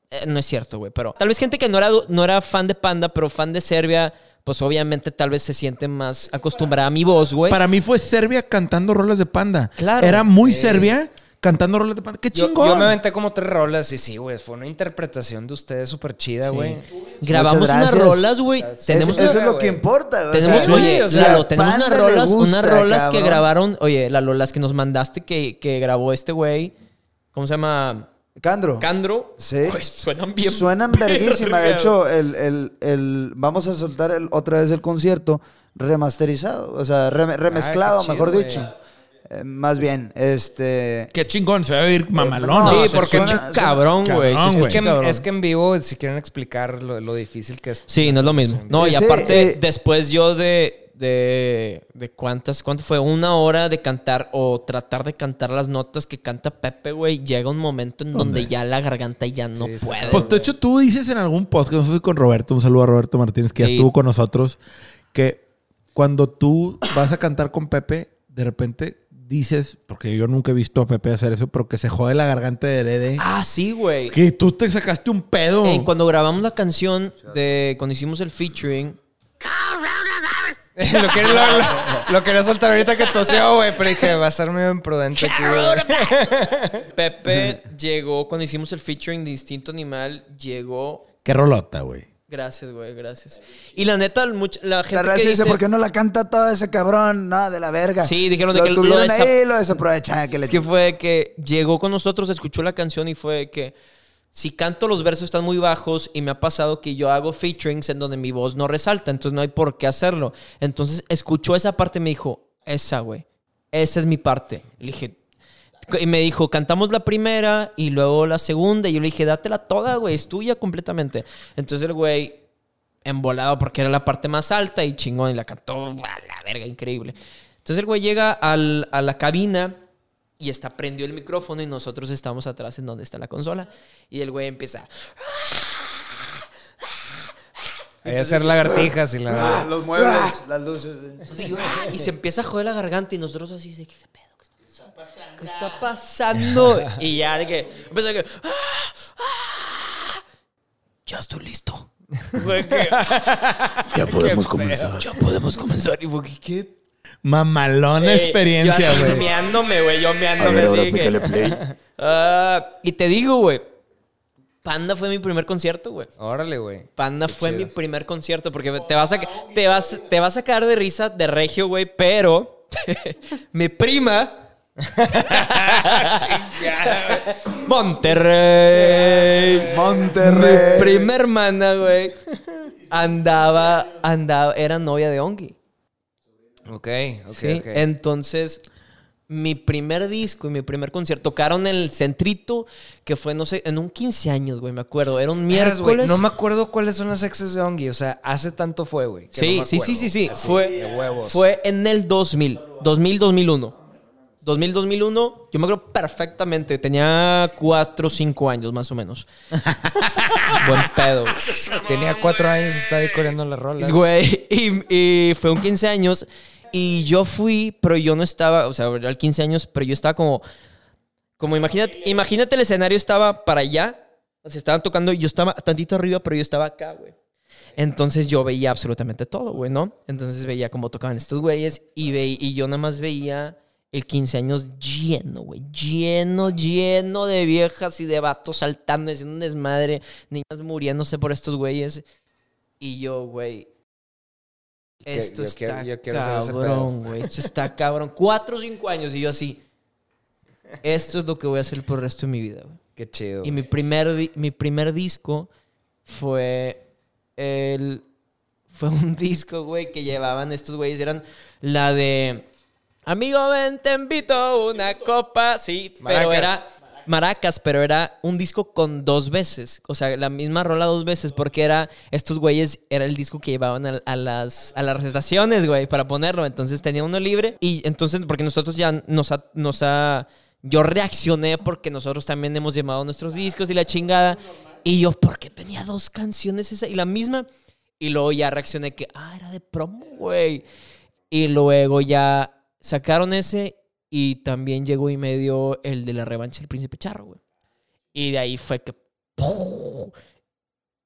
eh, no es cierto, güey, pero tal vez gente que no era, no era fan de Panda, pero fan de Serbia, pues obviamente tal vez se siente más acostumbrada a mi voz, güey. Para mí fue Serbia cantando rolas de panda. Claro. Era muy Serbia cantando rolas de panda. ¡Qué Yo, chingón! yo me aventé como tres rolas y sí, güey. Fue una interpretación de ustedes súper chida, güey. Grabamos unas rolas, güey. Tenemos eso, es lo que güey. importa. o Tenemos, sea, oye, o sea, Lalo, tenemos unas rolas, gusta, unas rolas que grabaron, oye, Lalo, las que nos mandaste que, que grabó este güey, ¿cómo se llama? Candro. Candro. Sí. Suenan bien. Suenan verguísima. De hecho, el, el- el- vamos a soltar el- otra vez el concierto remasterizado, o sea, rem- remezclado, chido, mejor dicho. Eh, más bien, este... ¡Qué chingón! Se va a oír mamalón. no, Sí, porque suena- cabrón, güey. cabrón, se güey. Es cabrón. es que en vivo, si quieren explicar lo, lo difícil que es. Sí, no es lo mismo. No, y Sí, aparte, eh, después yo de, de, de cuántas, ¿cuánto fue? Una hora de cantar o tratar de cantar las notas que canta Pepe, güey, llega un momento en donde ya la garganta ya no Sí, puede. Pues de hecho tú dices en algún podcast, no fui con Roberto, un saludo a Roberto Martínez que ya estuvo con nosotros, que cuando tú vas a cantar con Pepe, de repente dices, porque yo nunca he visto a Pepe hacer eso, pero que se jode la garganta de Herede. Ah, sí, güey. Que tú te sacaste un pedo. Cuando grabamos la canción de cuando hicimos el featuring, *laughs* lo, quería, lo, lo- *laughs* lo quería soltar ahorita que toseó, güey, pero dije, va a ser medio imprudente aquí, *laughs* güey. Pepe llegó cuando hicimos el featuring de Instinto Animal, llegó Qué rolota, güey. Gracias, güey, gracias. Y la neta, mucha- la gente La raza que dice, dice... ¿por qué no la canta todo ese cabrón? No, de la verga. Sí, dijeron de lo que lo ahí, lo desaprovechan. Que le... Es que fue que llegó con nosotros, escuchó la canción y fue que si canto los versos están muy bajos y me ha pasado que yo hago featurings en donde mi voz no resalta, entonces no hay por qué hacerlo. Entonces escuchó esa parte y me dijo, esa, güey, esa es mi parte. Le dije, y me dijo, cantamos la primera y luego la segunda. Y yo le dije, dátela toda, güey, es tuya completamente. Entonces el güey, embolado porque era la parte más alta y chingón, y la cantó a la verga, increíble. Entonces el güey llega a la cabina y está prendió el micrófono y nosotros estamos atrás en donde está la consola. Y el güey empieza. Ahí a hacer lagartijas y la. Los muebles, las luces. "Ah", y se empieza a joder la garganta y nosotros así de, ¿qué pedo? ¿Qué está pasando?". ¿qué está pasando? *laughs* Y ya de que, empezó a que, "Ah, ah, ya estoy listo. *laughs* *laughs* Ya podemos comenzar. ya podemos comenzar. Y fue que, ¿qué Mamalona Eh, experiencia, yo güey. meándome, güey. Yo meándome así. que- play. *laughs* Ah, y te digo, güey. Panda fue mi primer concierto, güey. Órale, güey. Panda Qué fue chido. mi primer concierto porque te vas a te vas te vas a caer de risa de regio, güey, pero *laughs* mi prima *laughs* Monterrey. Monterrey. Mi prima hermana, güey, andaba andaba era novia de Ongi. Ok, ok, Sí, ok. entonces mi primer disco y mi primer concierto tocaron en el centrito que fue no sé, en un 15 años, güey, me acuerdo, era un miércoles. No me acuerdo cuáles son las exes de Ongi. O sea, hace tanto fue, güey. Sí, no sí, sí, sí, sí. Así, Fue, de huevos. fue en el 2000. 2000, 2001. 2000, 2001. Yo me acuerdo perfectamente. Tenía 4 o 5 años, más o menos. *laughs* Buen pedo. Tenía cuatro años y estaba ahí las rolas. Güey, y, y fue un 15 años. Y yo fui, pero yo no estaba, o sea, el 15 años, pero yo estaba como, como imagínate, imagínate el escenario estaba para allá, o sea, estaban tocando y yo estaba tantito arriba, pero yo estaba acá, güey. Entonces yo veía absolutamente todo, güey, ¿no? Entonces veía cómo tocaban estos güeyes y, ve, y yo nada más veía el 15 años lleno, güey. Lleno, lleno de viejas y de vatos saltando, haciendo un desmadre, niñas muriéndose por estos güeyes. Y yo, güey. Esto yo está quiero- yo quiero cabrón, güey. Esto está cabrón. Cuatro o cinco años y yo así. Esto es lo que voy a hacer por el resto de mi vida, güey. Qué chido. Y mi primer, mi primer disco fue el... Fue un *laughs* disco, güey, que llevaban estos güeyes. Eran la de... Amigo, ven, te invito una copa. Sí, pero era... Maracas, pero era un disco con dos veces. O sea, la misma rola dos veces. Porque era... Estos güeyes... Era el disco que llevaban a, las, a las estaciones, güey, para ponerlo. Entonces tenía uno libre. Y entonces, porque nosotros ya nos ha... Nos ha yo reaccioné porque nosotros también hemos llamado nuestros discos y la chingada. Y yo, ¿por qué tenía dos canciones esa y la misma? Y luego ya reaccioné que, ah, era de promo, güey. Y luego ya sacaron ese y también llegó y me dio el de la revancha del príncipe charro, güey. Y de ahí fue que...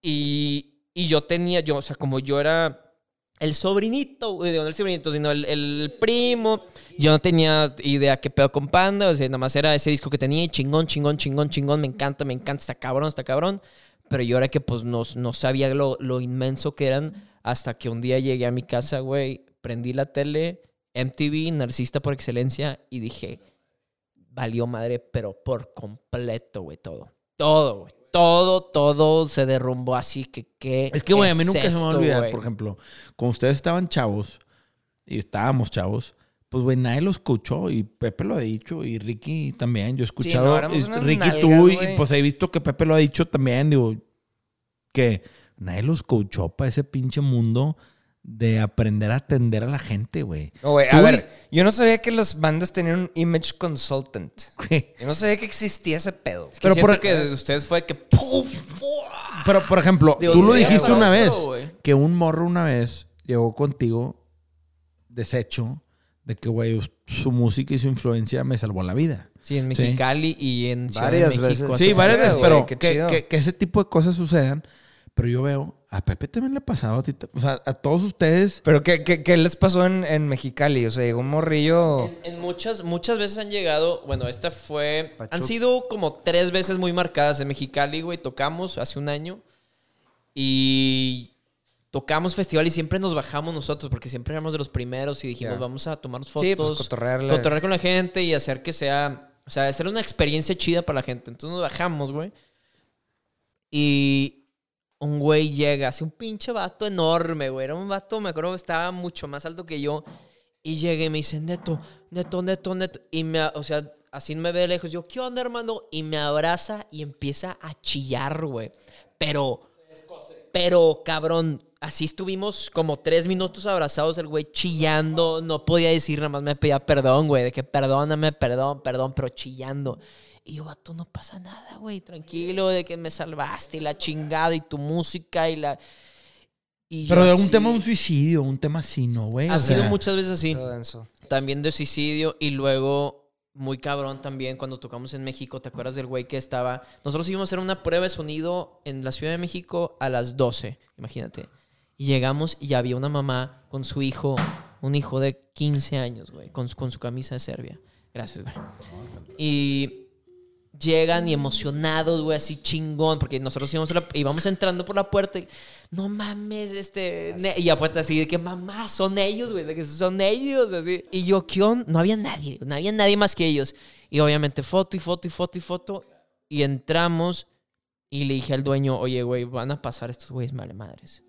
Y, y yo tenía, yo, o sea, como yo era el sobrinito, güey, no el sobrinito, sino el, el primo. Yo no tenía idea qué pedo con Panda, o sea, nada más era ese disco que tenía y chingón, chingón, chingón, chingón, me encanta, me encanta, está cabrón, está cabrón. Pero yo era que pues no, no sabía lo, lo inmenso que eran hasta que un día llegué a mi casa, güey, prendí la tele, MTV, narcisista por excelencia, y dije, valió madre, pero por completo, güey, todo. Todo, güey. Todo, todo se derrumbó así que qué. Es que, güey, a mí nunca se me va a esto, olvidar, por ejemplo, cuando ustedes estaban chavos y estábamos chavos, pues, güey, nadie lo escuchó y Pepe lo ha dicho y Ricky también. Yo he escuchado, no, y unas Ricky nalgas, tú y güey. pues he visto que Pepe lo ha dicho también, digo, que nadie los escuchó para ese pinche mundo de aprender a atender a la gente, güey. No, güey, a y- ver, yo no sabía que las bandas tenían un image consultant. Güey, Yo no sabía que existía ese pedo. Que Pero por- que de ustedes fue que ¡pum! Pero, por ejemplo, Digo, tú lo dijiste una vez, güey. que un morro una vez llegó contigo deshecho de que, güey, su música y su influencia me salvó la vida. Sí, en Sí. Mexicali y en Ciudad Varias de México. veces. Sí, varias veces, pero qué que, que- que ese tipo de cosas sucedan. Pero yo veo, a Pepe también le ha pasado, a ti o sea, a todos ustedes. Pero ¿qué, qué, qué les pasó en, en Mexicali? O sea, llegó un morrillo... En, en muchas, muchas veces han llegado, bueno, esta fue, Pachuca. han sido como tres veces muy marcadas en Mexicali, güey, tocamos hace un año y tocamos festival y siempre nos bajamos nosotros porque siempre éramos de los primeros y dijimos, Ya. vamos a tomarnos Sí, pues, fotos, cotorrearle. cotorrear con la gente y hacer que sea, o sea, hacer una experiencia chida para la gente. Entonces nos bajamos, güey. Y un güey llega, así un pinche vato enorme, güey. Era un vato, me acuerdo, estaba mucho más alto que yo. Y llega y me dice, neto, neto, neto, neto. Y me, o sea, así me ve de lejos. Yo, ¿qué onda, hermano? Y me abraza y empieza a chillar, güey. Pero, pero, cabrón, así estuvimos como tres minutos abrazados, el güey chillando. No podía decir, nada más me pedía perdón, güey. De que perdóname, perdón, perdón, pero chillando. Y yo, vato, no pasa nada, güey. Tranquilo, de que me salvaste y la chingada y tu música y la... y Pero de un así- tema, un suicidio, un tema así, ¿no, güey? Ha O sido sea, muchas veces así. También de suicidio y luego muy cabrón también cuando tocamos en México. ¿Te acuerdas del güey que estaba? Nosotros íbamos a hacer una prueba de sonido en la Ciudad de México a las 12, imagínate. Y llegamos y había una mamá con su hijo, un hijo de 15 años, güey, con, su- con su camisa de Serbia. Gracias, güey. Y llegan y emocionados, güey, así chingón, porque nosotros íbamos, la- íbamos entrando por la puerta y, no mames, este, ne-", y a puerta así de que, mamá, son ellos, güey, de que son ellos, así. Y yo, ¿qué onda? No había nadie, no había nadie más que ellos. Y obviamente foto y foto y foto y foto, y entramos y le dije al dueño, oye, güey, van a pasar estos güeyes vale madres.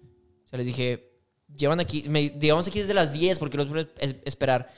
O sea, les dije, llevan aquí, me, llevamos aquí desde las 10 porque los voy a es- esperar.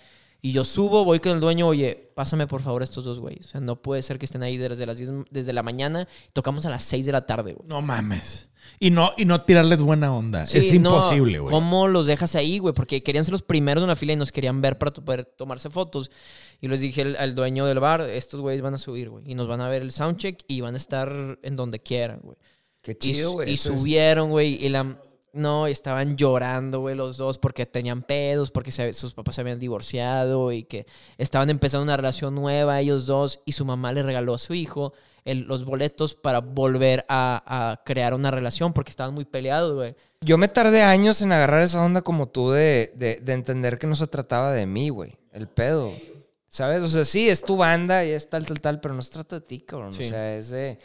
Y yo subo, voy con el dueño, oye, pásame por favor estos dos güeyes. O sea, no puede ser que estén ahí desde las 10, desde la mañana. Tocamos a las 6 de la tarde, güey. No mames. Y no, y no tirarles buena onda. Sí, es imposible, güey. ¿Cómo los dejas ahí, güey? Porque querían ser los primeros en la fila y nos querían ver para poder tomarse fotos. Y les dije al, al dueño del bar, estos güeyes van a subir, güey. Y nos van a ver el soundcheck y van a estar en donde quieran, güey. Qué Y, chido, güey. y es- subieron, güey. Y la. No, y estaban llorando, güey, los dos porque tenían pedos, porque se- sus papás se habían divorciado y que estaban empezando una relación nueva, ellos dos, y su mamá le regaló a su hijo el- los boletos para volver a, a crear una relación porque estaban muy peleados, güey. Yo me tardé años en agarrar esa onda como tú de, de- de entender que no se trataba de mí, güey. El pedo. ¿Sabes? O sea, sí, es tu banda y es tal, tal, tal, pero no se trata de ti, cabrón. Sí. O sea, es de.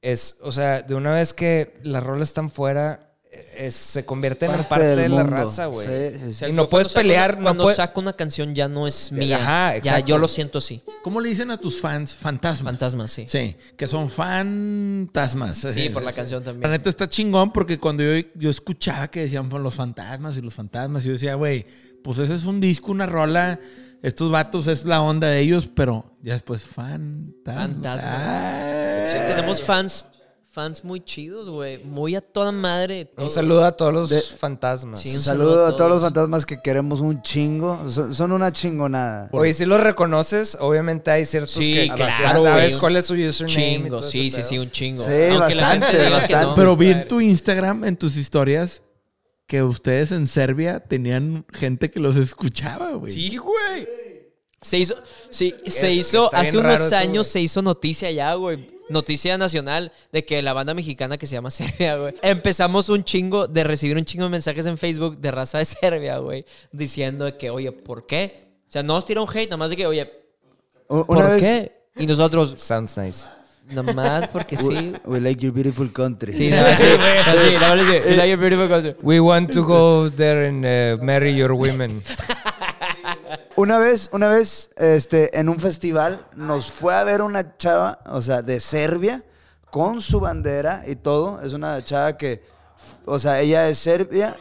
Es, o sea, de una vez que las rolas están fuera, es- se convierten en parte del de la mundo. raza, güey. Sí, sí, sí. Y no puedes pelear, una- no cuando puede- saco una canción ya no es mía. Ajá, ya exacto. yo lo siento así. ¿Cómo le dicen a tus fans? Fantasmas. Fantasmas, sí. Sí, que son fantasmas. Sí, por la canción La también. neta está chingón porque cuando yo, yo escuchaba que decían "Pues, los fantasmas y los fantasmas, y yo decía, güey, pues ese es un disco, una rola. Estos vatos es la onda de ellos, pero ya después fantasmas. Fantasmas. Ah. Sí, tenemos fans, fans muy chidos, güey. Muy a toda madre. Un saludo a todos los De- fantasmas. Sí, Un un saludo saludo a a todos los fantasmas que queremos un chingo. Son, son una chingonada. Oye, si los reconoces, obviamente hay ciertos Sí, que claro, sabes güey. cuál es su username. Chingo, sí, sí, pedo. sí, un chingo. Sí, Aunque la gente bastante, que bastante. no. Pero vi en tu Instagram, en tus historias, que ustedes en Serbia tenían gente que los escuchaba, güey. Sí, güey. Se hizo, sí, se Es- hizo, hace unos eso, años se hizo noticia ya, güey. Noticia nacional de que la banda mexicana que se llama *laughs* Serbia, güey. Empezamos un chingo de recibir un chingo de mensajes en Facebook de raza de Serbia, güey. Diciendo que, oye, ¿por qué? O sea, no nos tira un hate, nada más de que, oye, ¿por Una vez, qué? Y nosotros, Sounds nice. nada más porque sí. We, we like your beautiful country. Sí, no, sí, *laughs* así, "We like your beautiful country". We want to go there and uh, marry your women. *laughs* Una vez, una vez, este, en un festival, nos fue a ver una chava, o sea, de Serbia, con su bandera y todo. Es una chava que, o sea, ella es serbia,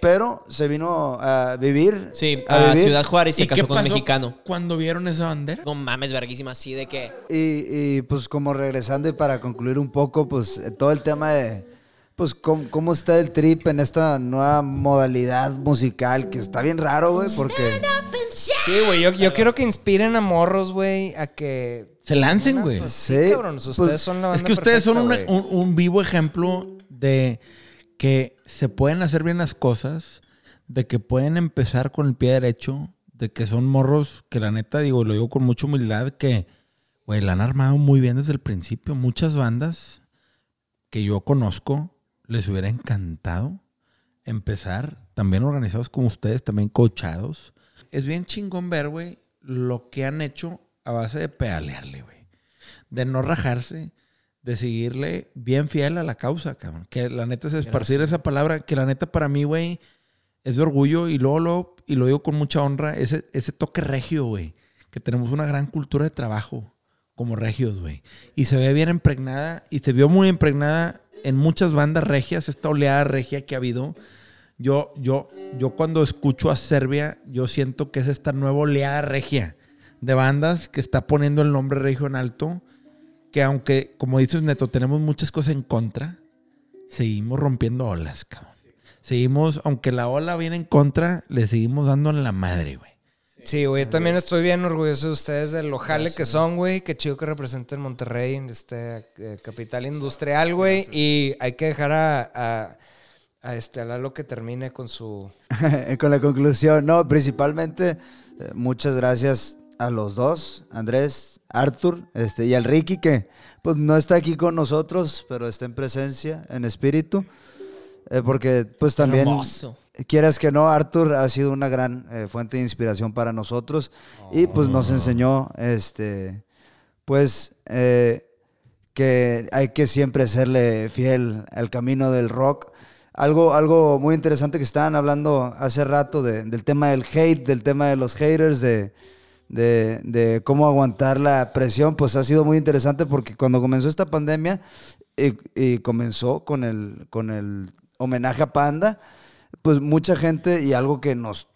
pero se vino a vivir. Sí, a vivir. Ciudad Juárez se ¿Y qué casó con un pasó mexicano. cuando vieron esa bandera? No mames, verguísima, así de que... Y, y, pues como regresando y para concluir un poco, pues todo el tema de, pues cómo, cómo está el trip en esta nueva modalidad musical, que está bien raro, güey, porque... Sí, güey, yo, yo quiero que inspiren a morros, güey, a que... Se lancen, güey. Pues sí, Sí, cabrón, ustedes pues, son la banda Es que ustedes son una- un vivo ejemplo de que se pueden hacer bien las cosas, de que pueden empezar con el pie derecho, de que son morros que la neta, digo, lo digo con mucha humildad, que, güey, la han armado muy bien desde el principio. Muchas bandas que yo conozco les hubiera encantado empezar también organizados como ustedes, también coachados. Es bien chingón ver, güey, lo que han hecho a base de pedalearle, güey. De no rajarse, de seguirle bien fiel a la causa, cabrón. Que la neta es esparcir esa palabra, que la neta para mí, güey, es de orgullo y luego, luego, y lo digo con mucha honra, ese, ese toque regio, güey. Que tenemos una gran cultura de trabajo como regios, güey. Y se ve bien impregnada y se vio muy impregnada en muchas bandas regias, esta oleada regia que ha habido. Yo, yo, yo cuando escucho a Serbia, yo siento que es esta nueva oleada regia de bandas que está poniendo el nombre regio en alto, que aunque, como dices Neto, tenemos muchas cosas en contra, seguimos rompiendo olas, cabrón. Seguimos, aunque la ola viene en contra, le seguimos dando en la madre, güey. Sí, güey, yo también estoy bien orgulloso de ustedes, de lo jale que son, güey. Qué chido que representen Monterrey, este, eh, capital industrial, güey. Y hay que dejar a, a, a este, a Lalo que termine con su... *laughs* con la conclusión, no, principalmente eh, muchas gracias a los dos, Andrés, Arthur, este, y al Ricky, que pues no está aquí con nosotros, pero está en presencia, en espíritu. eh, porque pues también, Hermoso. quieras que no, Arthur ha sido una gran eh, fuente de inspiración para nosotros. Y pues nos enseñó, este, pues, eh, que hay que siempre serle fiel al camino del rock. Algo, algo muy interesante que estaban hablando hace rato de- del tema del hate, del tema de los haters, de, de, cómo aguantar la presión, pues ha sido muy interesante porque cuando comenzó esta pandemia y, y comenzó con el, con el homenaje a Panda, pues mucha gente y algo que nos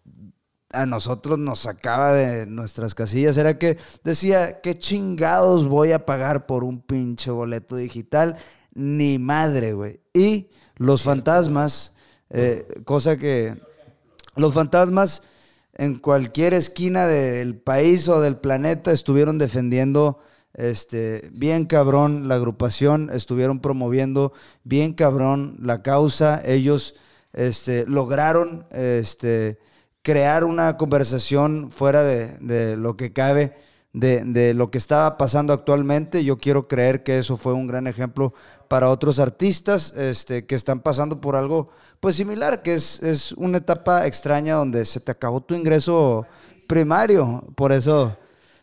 a nosotros nos sacaba de nuestras casillas era que decía, ¿qué chingados voy a pagar por un pinche boleto digital? Ni madre, güey. Y los fantasmas, eh, cosa que los fantasmas en cualquier esquina del país o del planeta estuvieron defendiendo este, bien cabrón la agrupación, estuvieron promoviendo bien cabrón la causa. Ellos este, lograron este, crear una conversación fuera de, de lo que cabe, de, de lo que estaba pasando actualmente. Yo quiero creer que eso fue un gran ejemplo para otros artistas este, que están pasando por algo pues similar, que es, es una etapa extraña donde se te acabó tu ingreso primario. Por eso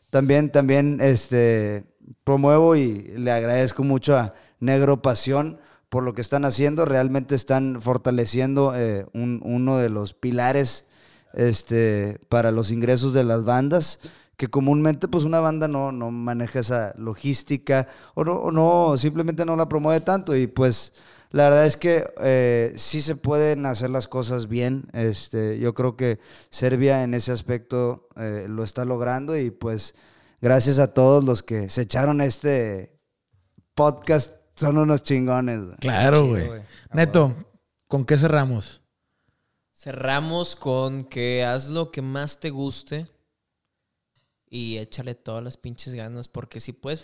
también, también este, promuevo y le agradezco mucho a Negro Pasión por lo que están haciendo. Realmente están fortaleciendo eh, un- uno de los pilares este, para los ingresos de las bandas, que comúnmente pues una banda no, no maneja esa logística o no, o no, simplemente no la promueve tanto y pues la verdad es que eh, sí se pueden hacer las cosas bien. Este, yo creo que Serbia en ese aspecto eh, lo está logrando y pues gracias a todos los que se echaron este podcast. Son unos chingones. Claro, güey. Neto, ¿con qué cerramos? Cerramos con que haz lo que más te guste y échale todas las pinches ganas porque si puedes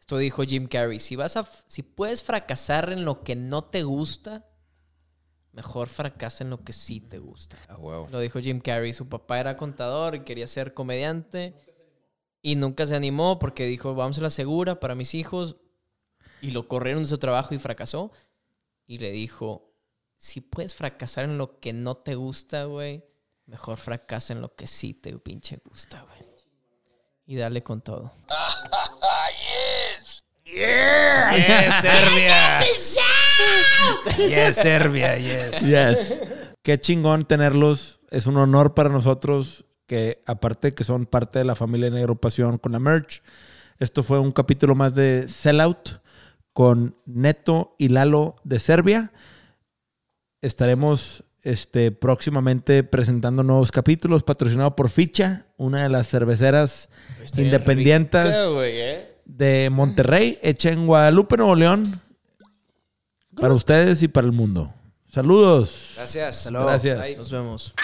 esto dijo Jim Carrey, si vas a si puedes fracasar en lo que no te gusta, mejor fracasa en lo que sí te gusta. A huevo. Lo dijo Jim Carrey, su papá era contador y quería ser comediante y nunca se animó porque dijo, "Vamos a la segura para mis hijos." Y lo corrieron de su trabajo y fracasó y le dijo, si puedes fracasar en lo que no te gusta, güey, mejor fracasa en lo que sí te pinche gusta, güey. Y dale con todo. Yes, Serbia. Yes, Serbia, yes. Yes. Qué chingón tenerlos. Es un honor para nosotros que, aparte de que son parte de la familia Negro Pasión con la merch, esto fue un capítulo más de Sellout con Neto y Lalo de Serbia. Estaremos este, próximamente presentando nuevos capítulos patrocinado por Ficha, una de las cerveceras independientes de Monterrey, hecha en Guadalupe, Nuevo León, para ustedes y para el mundo. Saludos. Gracias. Hasta luego. Gracias. Bye. Nos vemos.